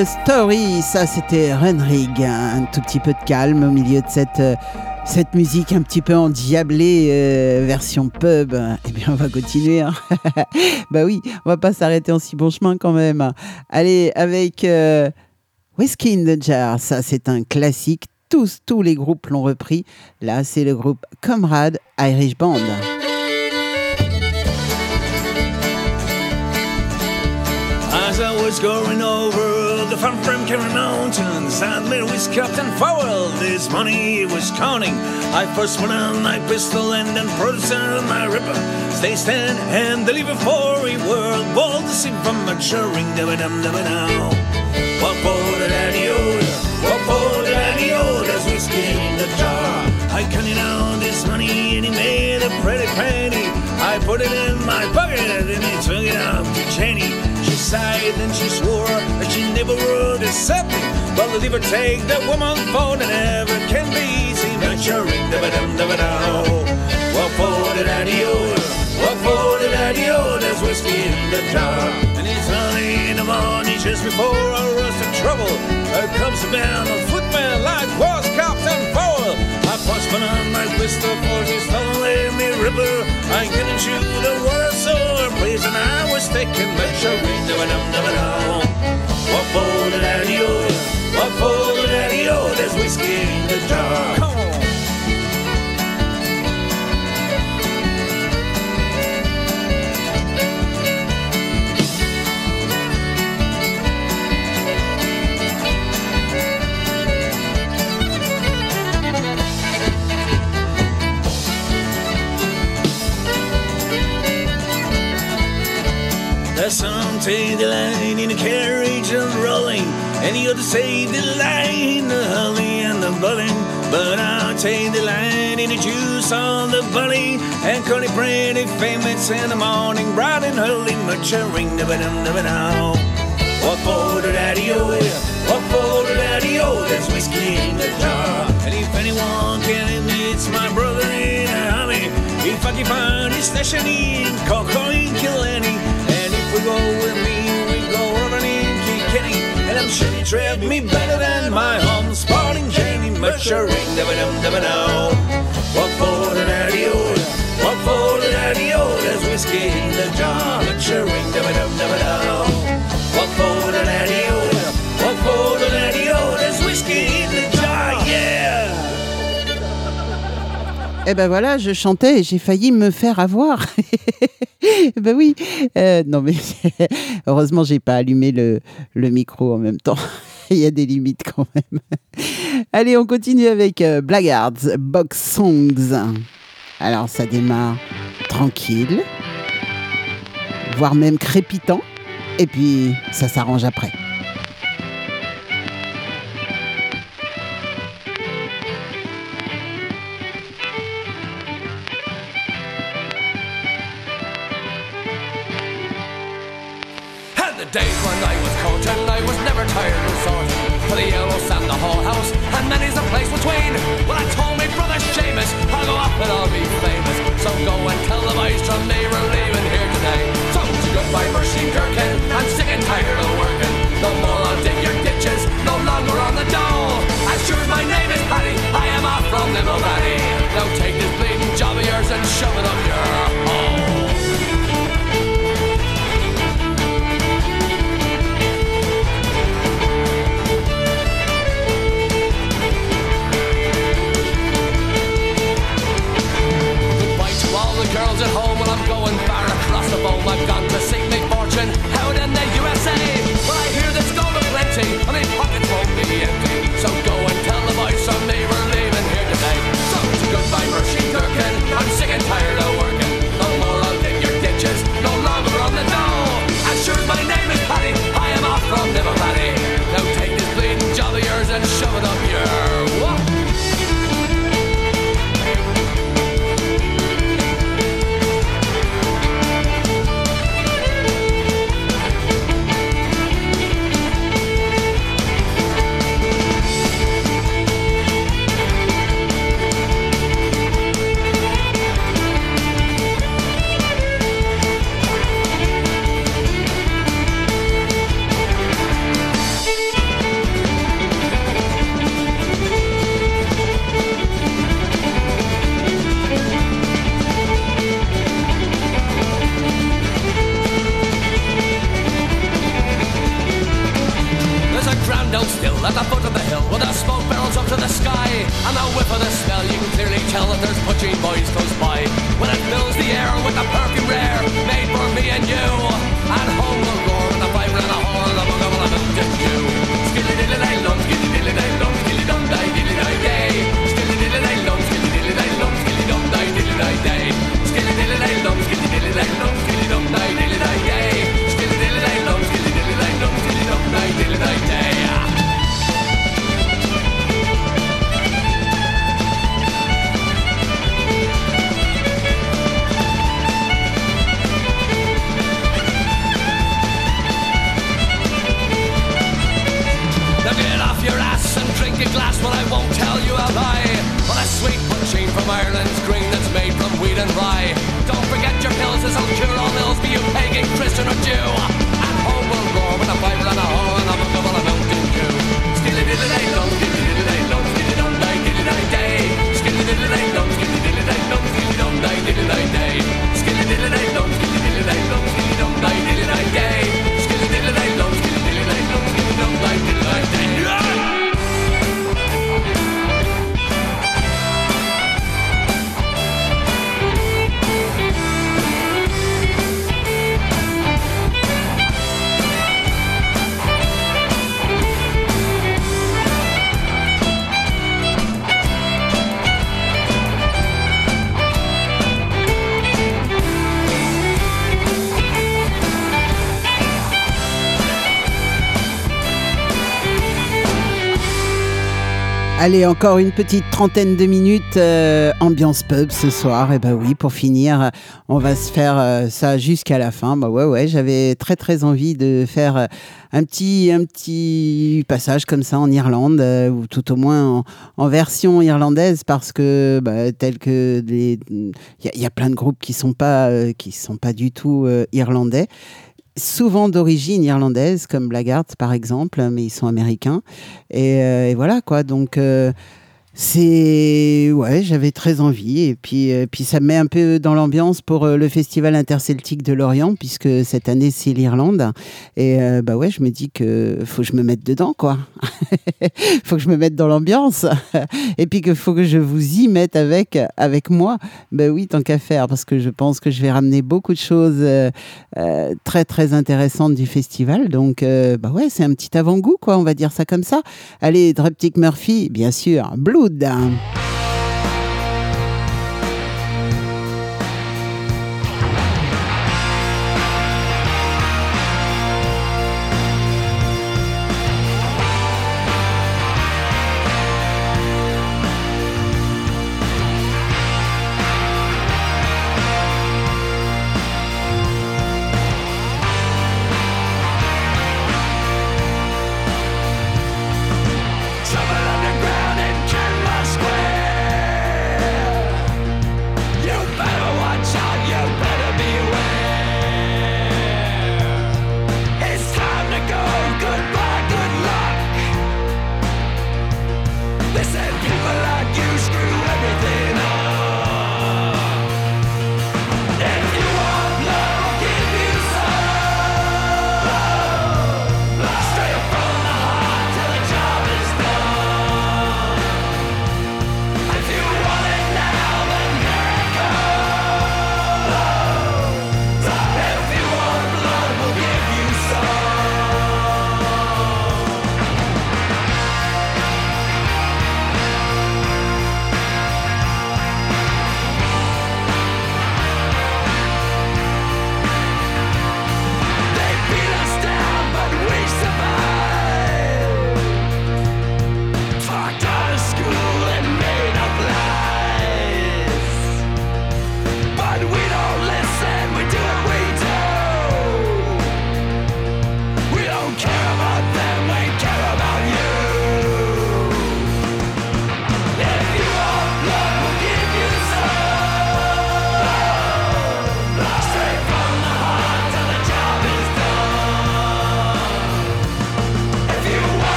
The Story, ça c'était Renrig, un tout petit peu de calme au milieu de cette, euh, cette musique un petit peu endiablée, euh, version pub. Eh bien, on va continuer. hein. bah oui, on va pas s'arrêter en si bon chemin quand même. Allez, avec euh, Whiskey in the Jar, ça c'est un classique. Tous, tous les groupes l'ont repris. Là, c'est le groupe Comrade Irish Band. Going over from Kerry Mountains and was Captain Fowell, this money was counting. I first went on my pistol and then producer my ripper. Stay stand and deliver for a world bold to see from maturing. Dabba dum dabba now. What for the daddy oda? What for the daddy oda's whiskey in the jar? I counted out this money and he made a pretty penny. I put it in my pocket and he took it out to Jenny. She inside, then she swore she never would accept me. Well, leave or take the woman for it never can be easy. But you're ring, da ba dum da ba dow. What for the daddy? What for the daddy? There's whiskey in the jar. And it's early in the morning just before I rush to trouble. There comes a man, a footman like and foul. I push one on my pistol for his lonely me river. I get into the water sore place and I was taken but sure ring da ba dum da ba dow. What for the daddy o? What for the daddy o? There's whiskey in the jar. Some take the line in the carriage and rolling, and the other say the line, the hully and the bulling. But I'll take the line in the juice on the bully, and call it pretty famous in the morning, bright and early, much a ring the ba-dum the ba What for the daddy-o, oh, what for the daddy-o, oh, there's whiskey in the jar. And if anyone can, it's my brother in a army. If I can find his station in Cocoin Killenny, and if we go with me, we go over in Kenny, and I'm sure he treat me better than my home. Sporting Janie Mercury, dum dum now, What for an adios? What for an adios? as whiskey in the jar, Mercury, dum dum now, What for an adios? What for Eh ben voilà, je chantais et j'ai failli me faire avoir. ben oui. Euh, non mais heureusement j'ai pas allumé le, le micro en même temps. Il y a des limites quand même. Allez, on continue avec euh, Blackguards Box Songs. Alors ça démarre tranquille, voire même crépitant, et puis ça s'arrange après. Days when I was coaching, I was never tired of sorting for the yellow sand, the whole house, and many's a place between. Well, I told me brother Seamus, I'll go up and I'll be famous. So go and tell the boys from me we're leaving here today. So to goodbye, Mercy Gherkin, I'm sick and tired of working. No more I'll dig your ditches, no longer on the dole. As sure as my name is Paddy, I am off from Limbo Valley. Now take this bleeding job of yours and shove it up your Allez, encore une petite trentaine de minutes euh, ambiance pub ce soir. Et bah oui, pour finir, on va se faire euh, ça jusqu'à la fin. Bah ouais, ouais, j'avais très très envie de faire euh, un petit un petit passage comme ça en Irlande ou tout au moins en, version irlandaise parce que bah, tel que il y, y a plein de groupes qui sont pas qui sont pas du tout irlandais souvent d'origine irlandaise, comme Blackguard par exemple, mais ils sont américains. Et, euh, voilà quoi. Donc euh, c'est ouais, j'avais très envie et puis euh, puis ça me met un peu dans l'ambiance pour euh, le festival interceltique de Lorient puisque cette année c'est l'Irlande et euh, bah ouais, je me dis que faut que je me mette dedans quoi. faut que je me mette dans l'ambiance et puis que faut que je vous y mette avec avec moi. Ben oui, tant qu'à faire parce que je pense que je vais ramener beaucoup de choses euh, très très intéressantes du festival. Donc bah ouais, c'est un petit avant-goût quoi, on va dire ça comme ça. Allez, Dreptic Murphy, bien sûr, Blood. down.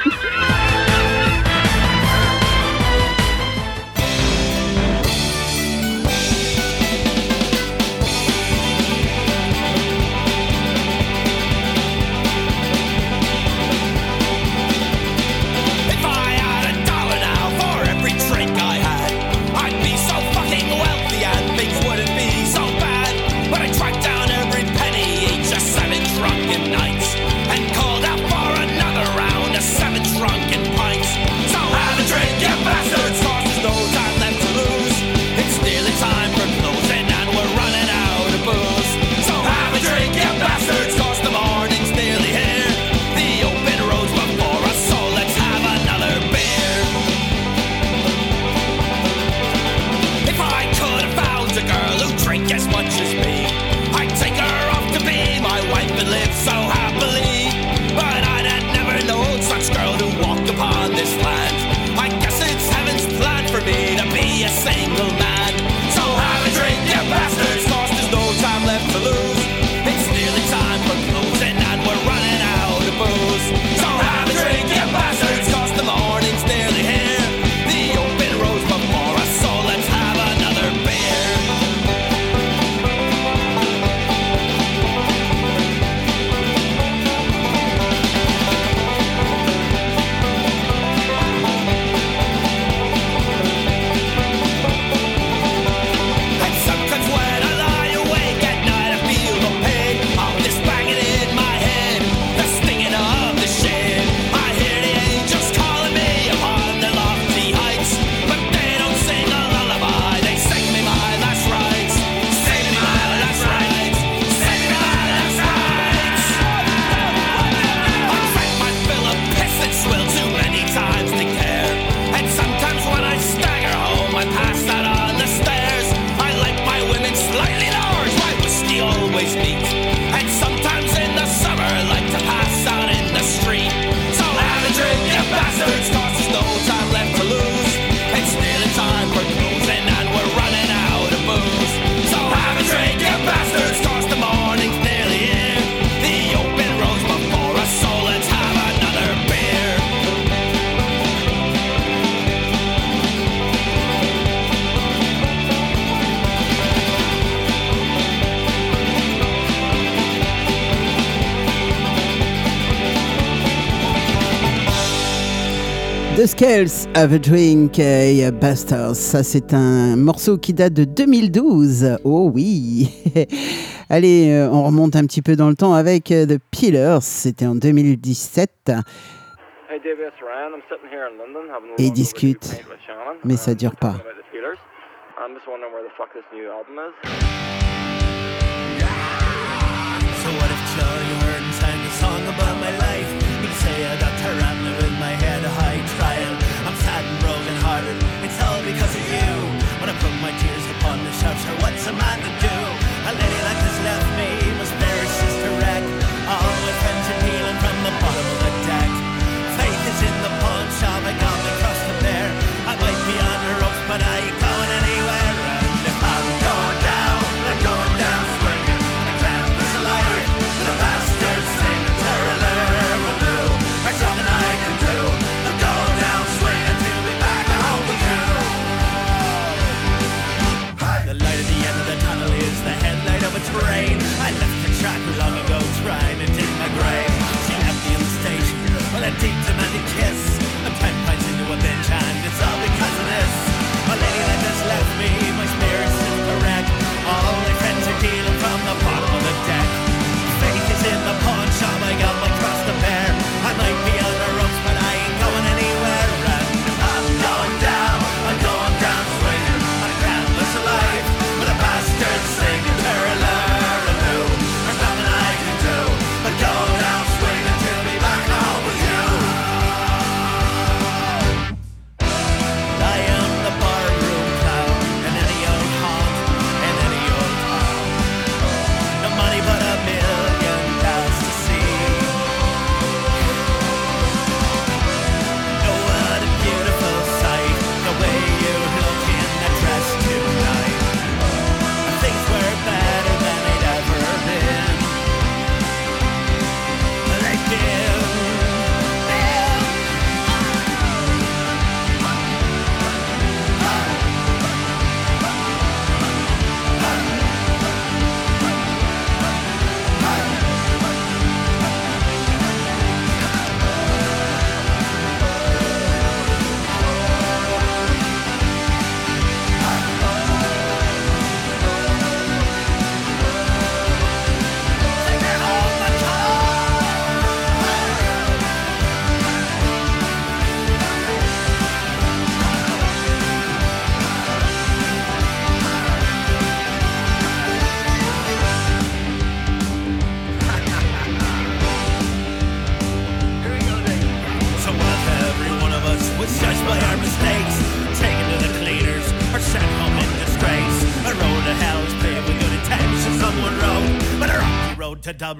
Kels Have a Drink et Bastards. Ça, c'est un morceau qui date de 2012. Oh oui! Allez, euh, on remonte un petit peu dans le temps avec euh, The Pillars. C'était en 2017. Et ils discutent, mais ça dure pas. So what if Charlie sang a song about my life?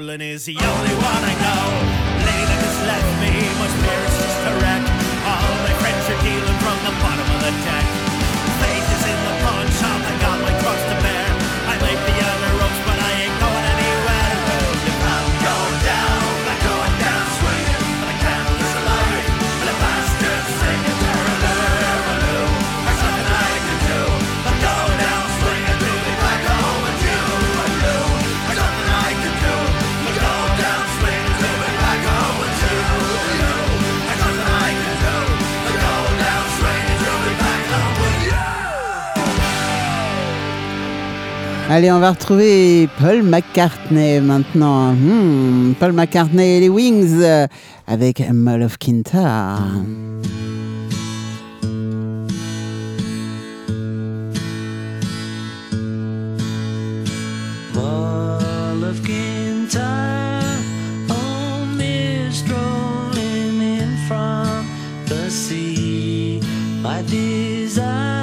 Dublin is the only one I know. Allez, on va retrouver Paul McCartney maintenant. Hmm, Paul McCartney et les Wings euh, avec Mull of Kintar. desire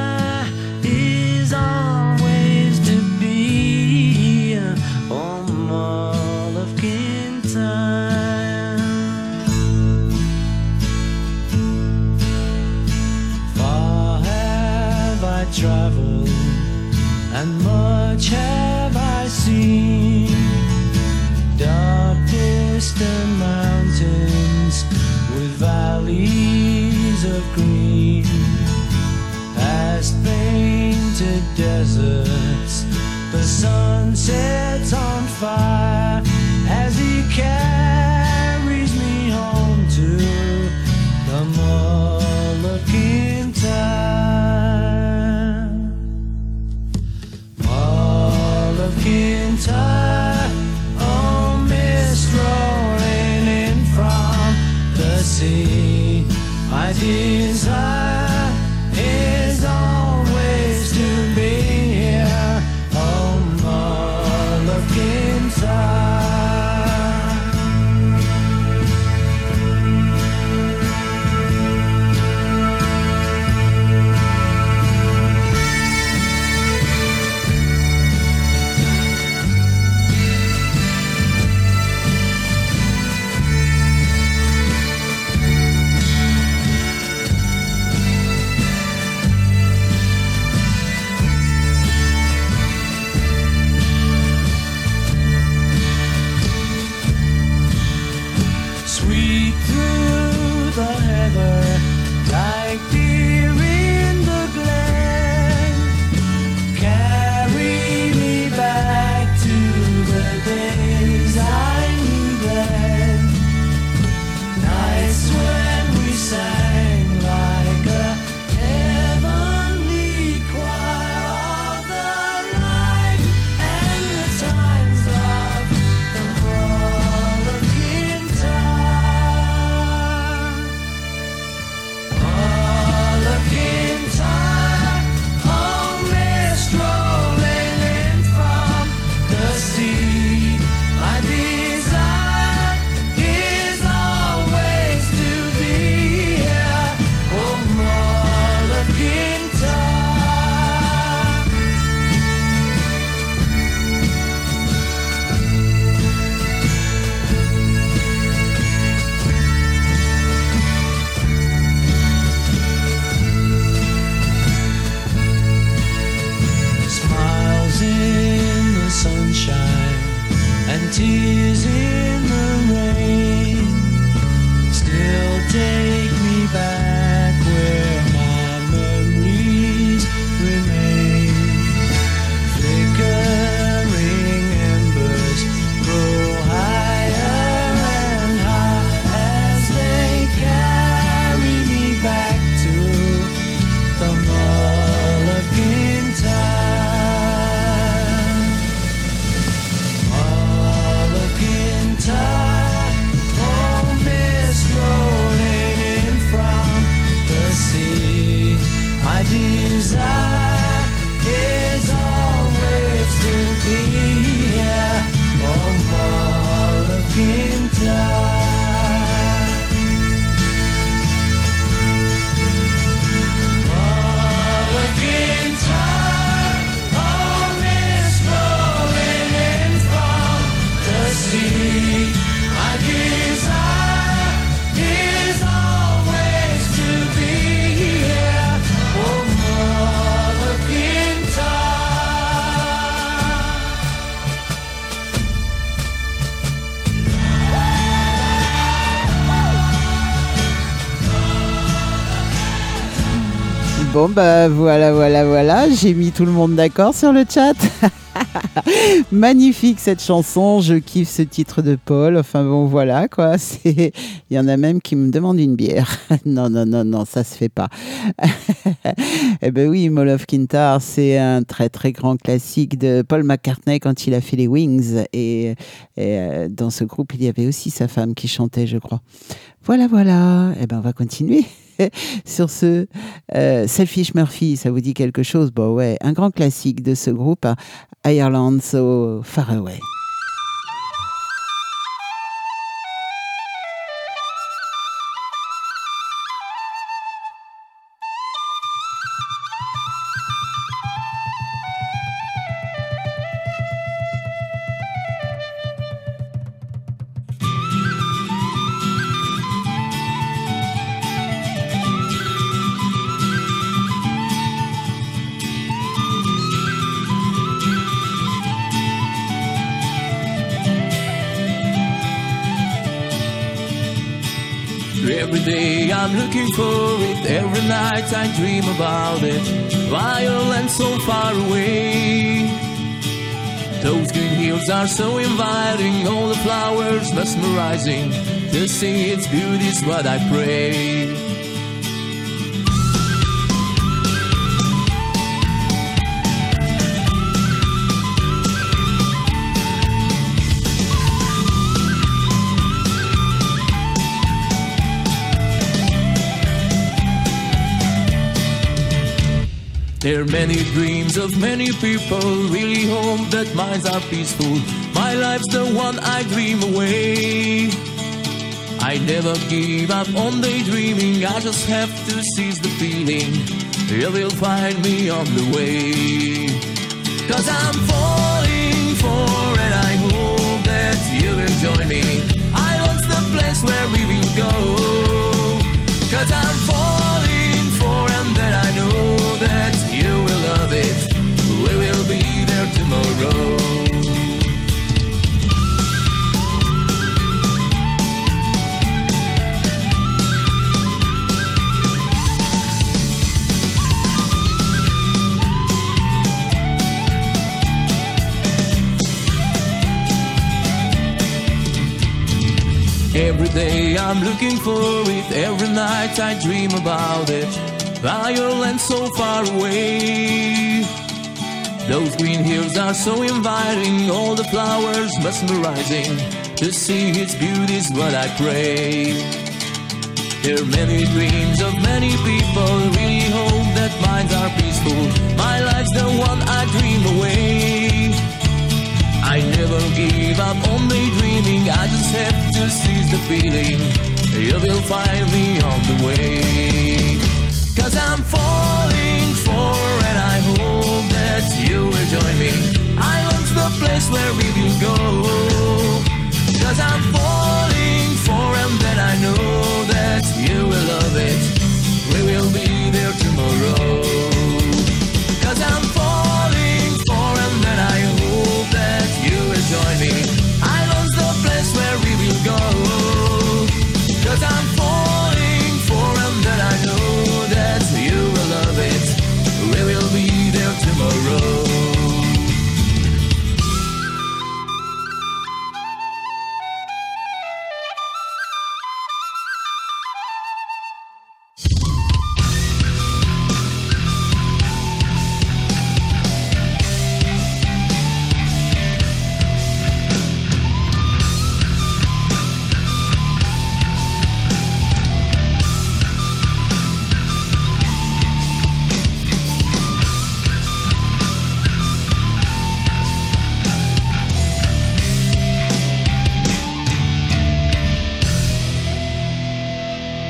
Bon, bah voilà, voilà, voilà. J'ai mis tout le monde d'accord sur le chat. Magnifique cette chanson. Je kiffe ce titre de Paul. Enfin bon, voilà quoi. Il y en a même qui me demandent une bière. non, non, non, non, ça se fait pas. eh ben oui, Mall of Kintar, c'est un très très grand classique de Paul McCartney quand il a fait les Wings. Et, et, euh, dans ce groupe, il y avait aussi sa femme qui chantait, je crois. Voilà, voilà. Eh ben on va continuer. sur ce euh, Selfish Murphy, ça vous dit quelque chose? Bon ouais, un grand classique de ce groupe, hein, Ireland So Far Away. Every night I dream about it. Violent so far away. Those green hills are so inviting, all the flowers mesmerizing. To see its beauty's what I pray. There are many dreams of many people, really hope that minds are peaceful. My life's the one I dream away. I never give up on daydreaming, I just have to seize the feeling. You will find me on the way. Cause I'm falling for and I hope that you will join me. Island's the place where we will go. Cause I'm falling for and that I know Every day I'm looking for it, every night I dream about it. Ireland so far away. Those green hills are so inviting, all the flowers mesmerizing. To see its beauty's what I pray. There are many dreams of many people, really hope that minds are peaceful. My life's the one I dream away. I never give up on daydreaming, I just have to seize the feeling. You will find me on the way. Cause I'm falling for and I hope that you will join me. Island's the place where we will go. Cause I'm falling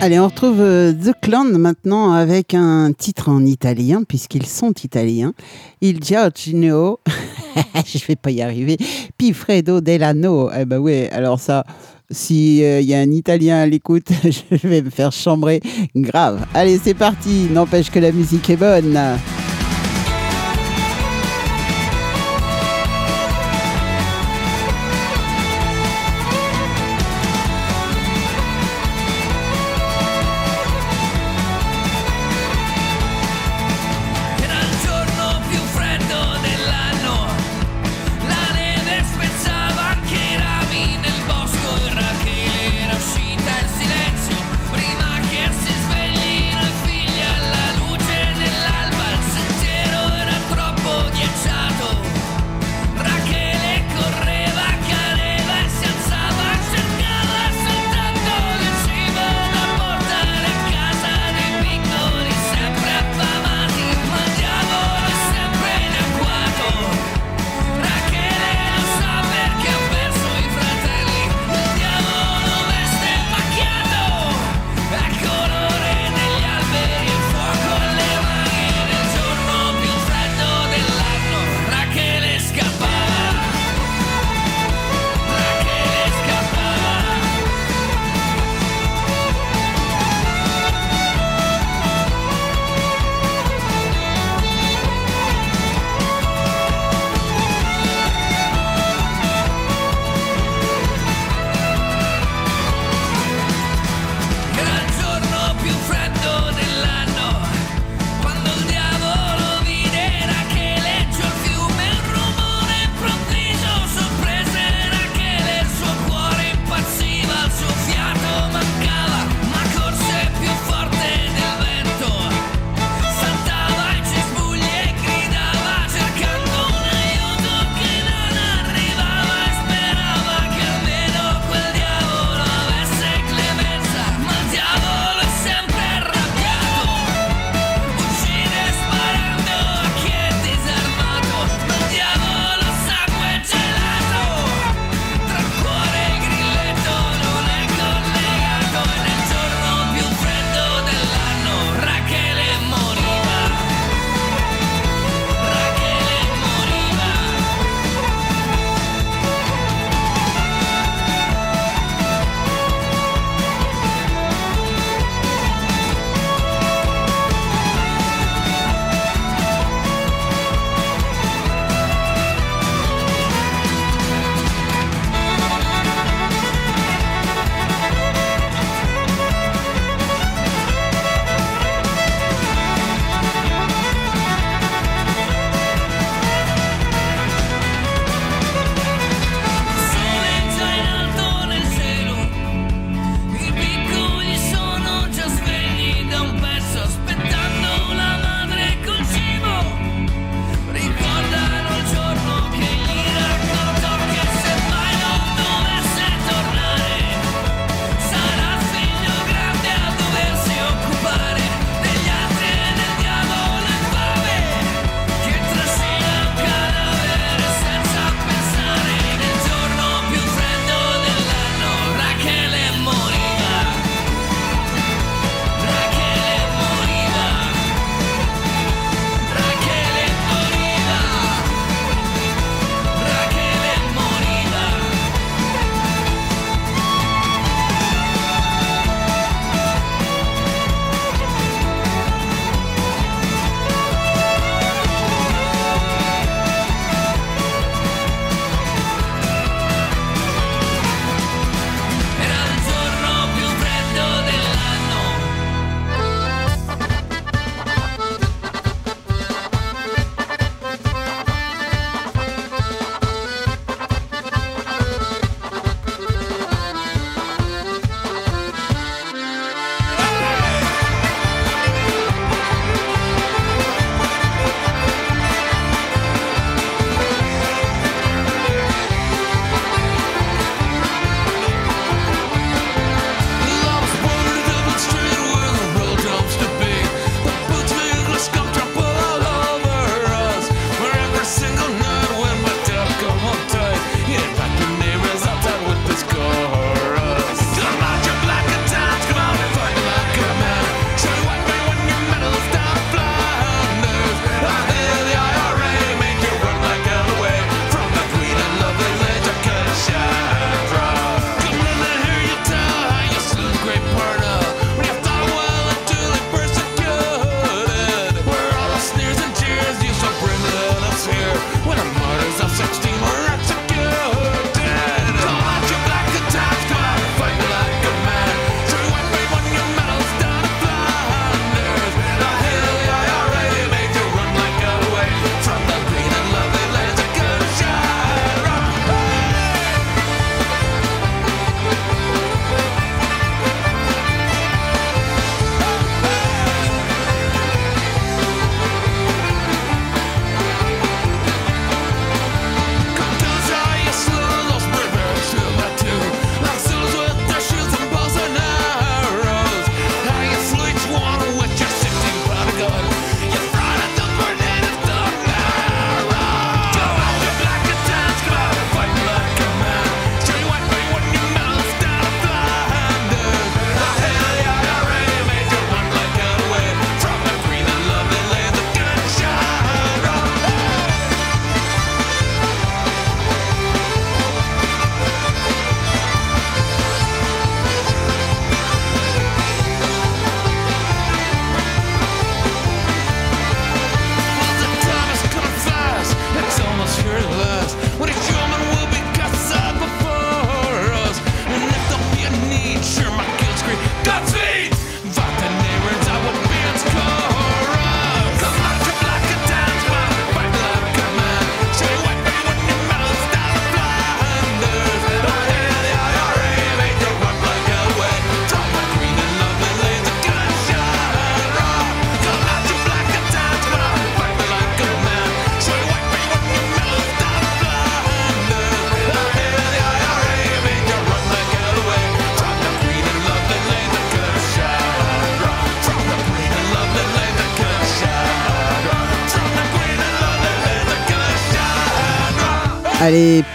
Allez, on retrouve euh, The Clan maintenant avec un titre en italien, puisqu'ils sont italiens. Il Giorgino, je vais pas y arriver, Pifredo Delano. Eh ben oui, alors ça, si il y a un italien à l'écoute, je vais me faire chambrer grave. Allez, c'est parti, n'empêche que la musique est bonne.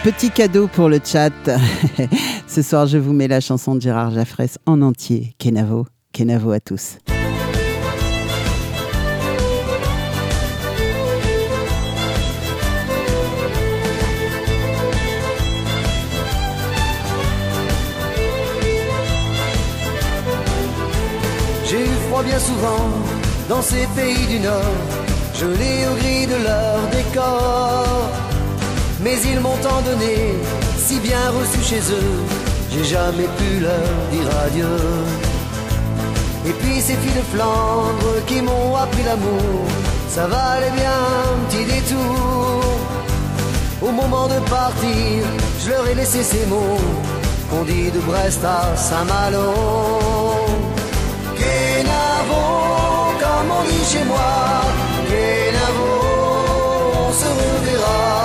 Petit cadeau pour le chat. Ce soir, je vous mets la chanson de Gérard Jaffresse en entier. Kenavo, Kenavo à tous. J'ai eu froid bien souvent dans ces pays du Nord, gelé au gris de leur décor. Mais ils m'ont tant donné, si bien reçu chez eux, j'ai jamais pu leur dire adieu. Et puis ces filles de Flandre qui m'ont appris l'amour, ça valait bien un petit détour. Au moment de partir, je leur ai laissé ces mots qu'on dit de Brest à Saint-Malo. Kenavo, comme on dit chez moi, Kenavo, on se reverra.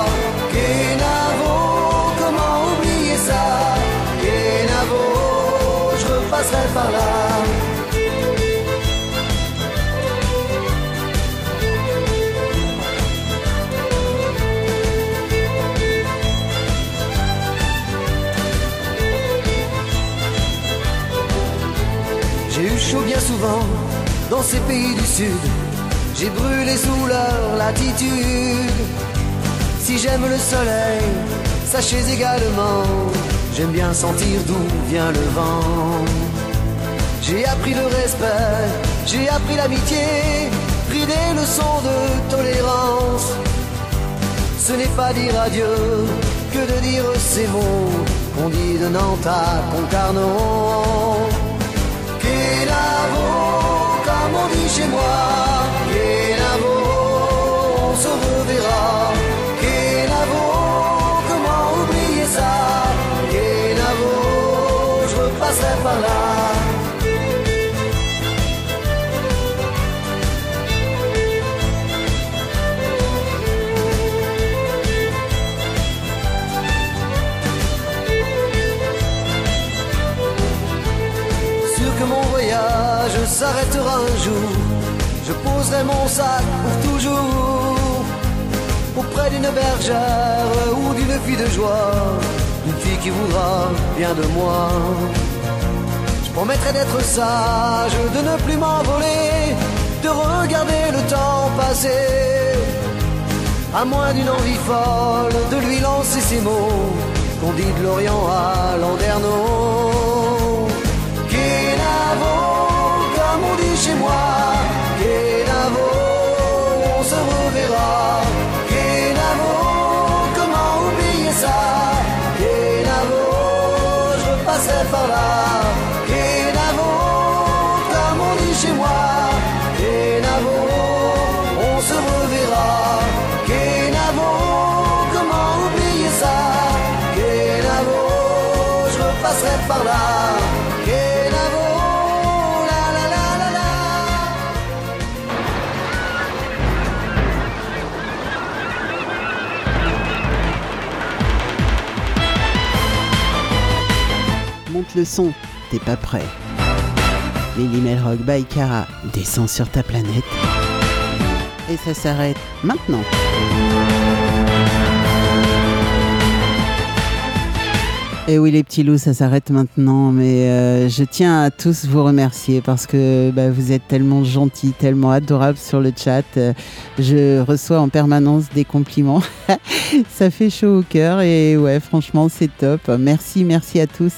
J'ai eu chaud bien souvent dans ces pays du Sud. J'ai brûlé sous leur latitude. Si j'aime le soleil, sachez également, j'aime bien sentir d'où vient le vent. J'ai appris le respect, j'ai appris l'amitié, pris des leçons de tolérance. Ce n'est pas dire adieu que de dire ces mots qu'on dit de Nantes à Concarneau. Kenavo, comme on dit. Je poserai mon sac pour toujours auprès d'une bergère ou d'une fille de joie, d'une fille qui voudra bien de moi. Je promettrai d'être sage, de ne plus m'envoler, de regarder le temps passer. À moins d'une envie folle de lui lancer ces mots qu'on dit de l'Orient à Landerneau. Kenavo, comme on dit chez moi. Se reverra. Kenavo, comment oublier ça? Kenavo, je repasserai par là. Son, t'es pas prêt. Lily Melrock by Cara descend sur ta planète. Et ça s'arrête maintenant. Et oui les petits loups, ça s'arrête maintenant, mais euh, je tiens à tous vous remercier parce que bah, vous êtes tellement gentils, tellement adorables sur le chat. Euh, je reçois en permanence des compliments. ça fait chaud au cœur et ouais, franchement, c'est top. Merci, merci à tous.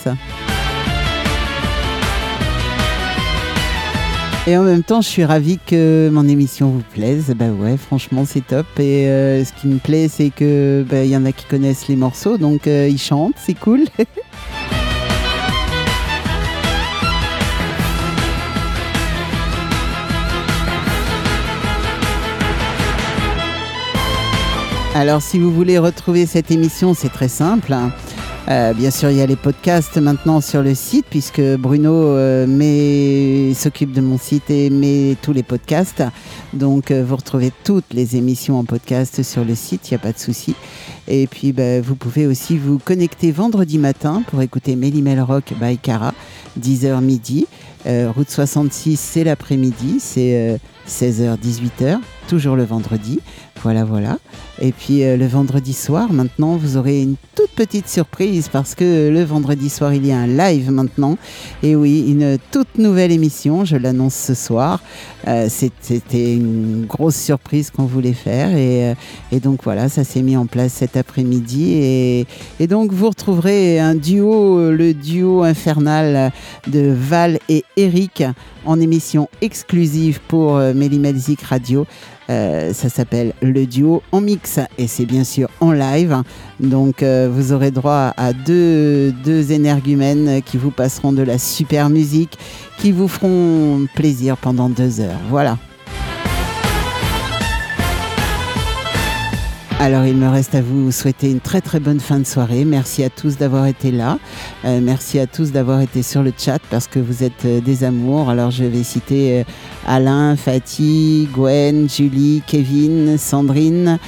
Et en même temps, je suis ravie que mon émission vous plaise. Bah ouais, franchement, c'est top. Et euh, ce qui me plaît, c'est que bah, il y en a qui connaissent les morceaux, donc euh, ils chantent, c'est cool. Alors, si vous voulez retrouver cette émission, c'est très simple. Euh, bien sûr, il y a les podcasts maintenant sur le site, puisque Bruno euh, s'occupe de mon site et met tous les podcasts. Donc, euh, vous retrouvez toutes les émissions en podcast sur le site, il n'y a pas de souci. Et puis, bah, vous pouvez aussi vous connecter vendredi matin pour écouter Mélimel Rock by Cara, 10h midi. Euh, route 66, c'est l'après-midi, c'est 16h, 18h, toujours le vendredi. Voilà, voilà. Et puis euh, le vendredi soir, maintenant, vous aurez une toute petite surprise parce que le vendredi soir, il y a un live maintenant. Et oui, une toute nouvelle émission, je l'annonce ce soir. Euh, C'était une grosse surprise qu'on voulait faire. Et, euh, donc voilà, ça s'est mis en place cet après-midi. Et, et donc vous retrouverez un duo, euh, le duo infernal de Val et Eric en émission exclusive pour euh, Radio. Euh, ça s'appelle le duo en mix et c'est bien sûr en live. Donc euh, vous aurez droit à deux, deux énergumènes qui vous passeront de la super musique, qui vous feront plaisir pendant deux heures. Voilà. Alors il me reste à vous souhaiter une très très bonne fin de soirée. Merci à tous d'avoir été là. Euh, merci à tous d'avoir été sur le chat parce que vous êtes euh, des amours. Alors je vais citer euh, Alain, Fatih, Gwen, Julie, Kevin, Sandrine,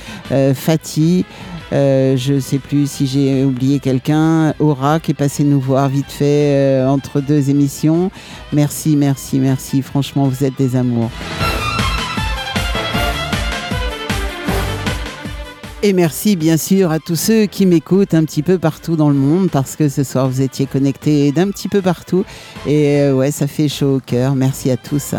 Fatih. Je sais plus si j'ai oublié quelqu'un. Aura qui est passé nous voir vite fait entre deux émissions. Merci, merci, merci. Franchement, vous êtes des amours. Et merci bien sûr à tous ceux qui m'écoutent un petit peu partout dans le monde parce que ce soir vous étiez connectés d'un petit peu partout et euh, ouais ça fait chaud au cœur. Merci à tous.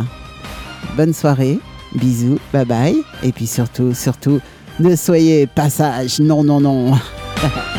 Bonne soirée, bisous, bye bye et puis surtout surtout ne soyez pas sages, non non non.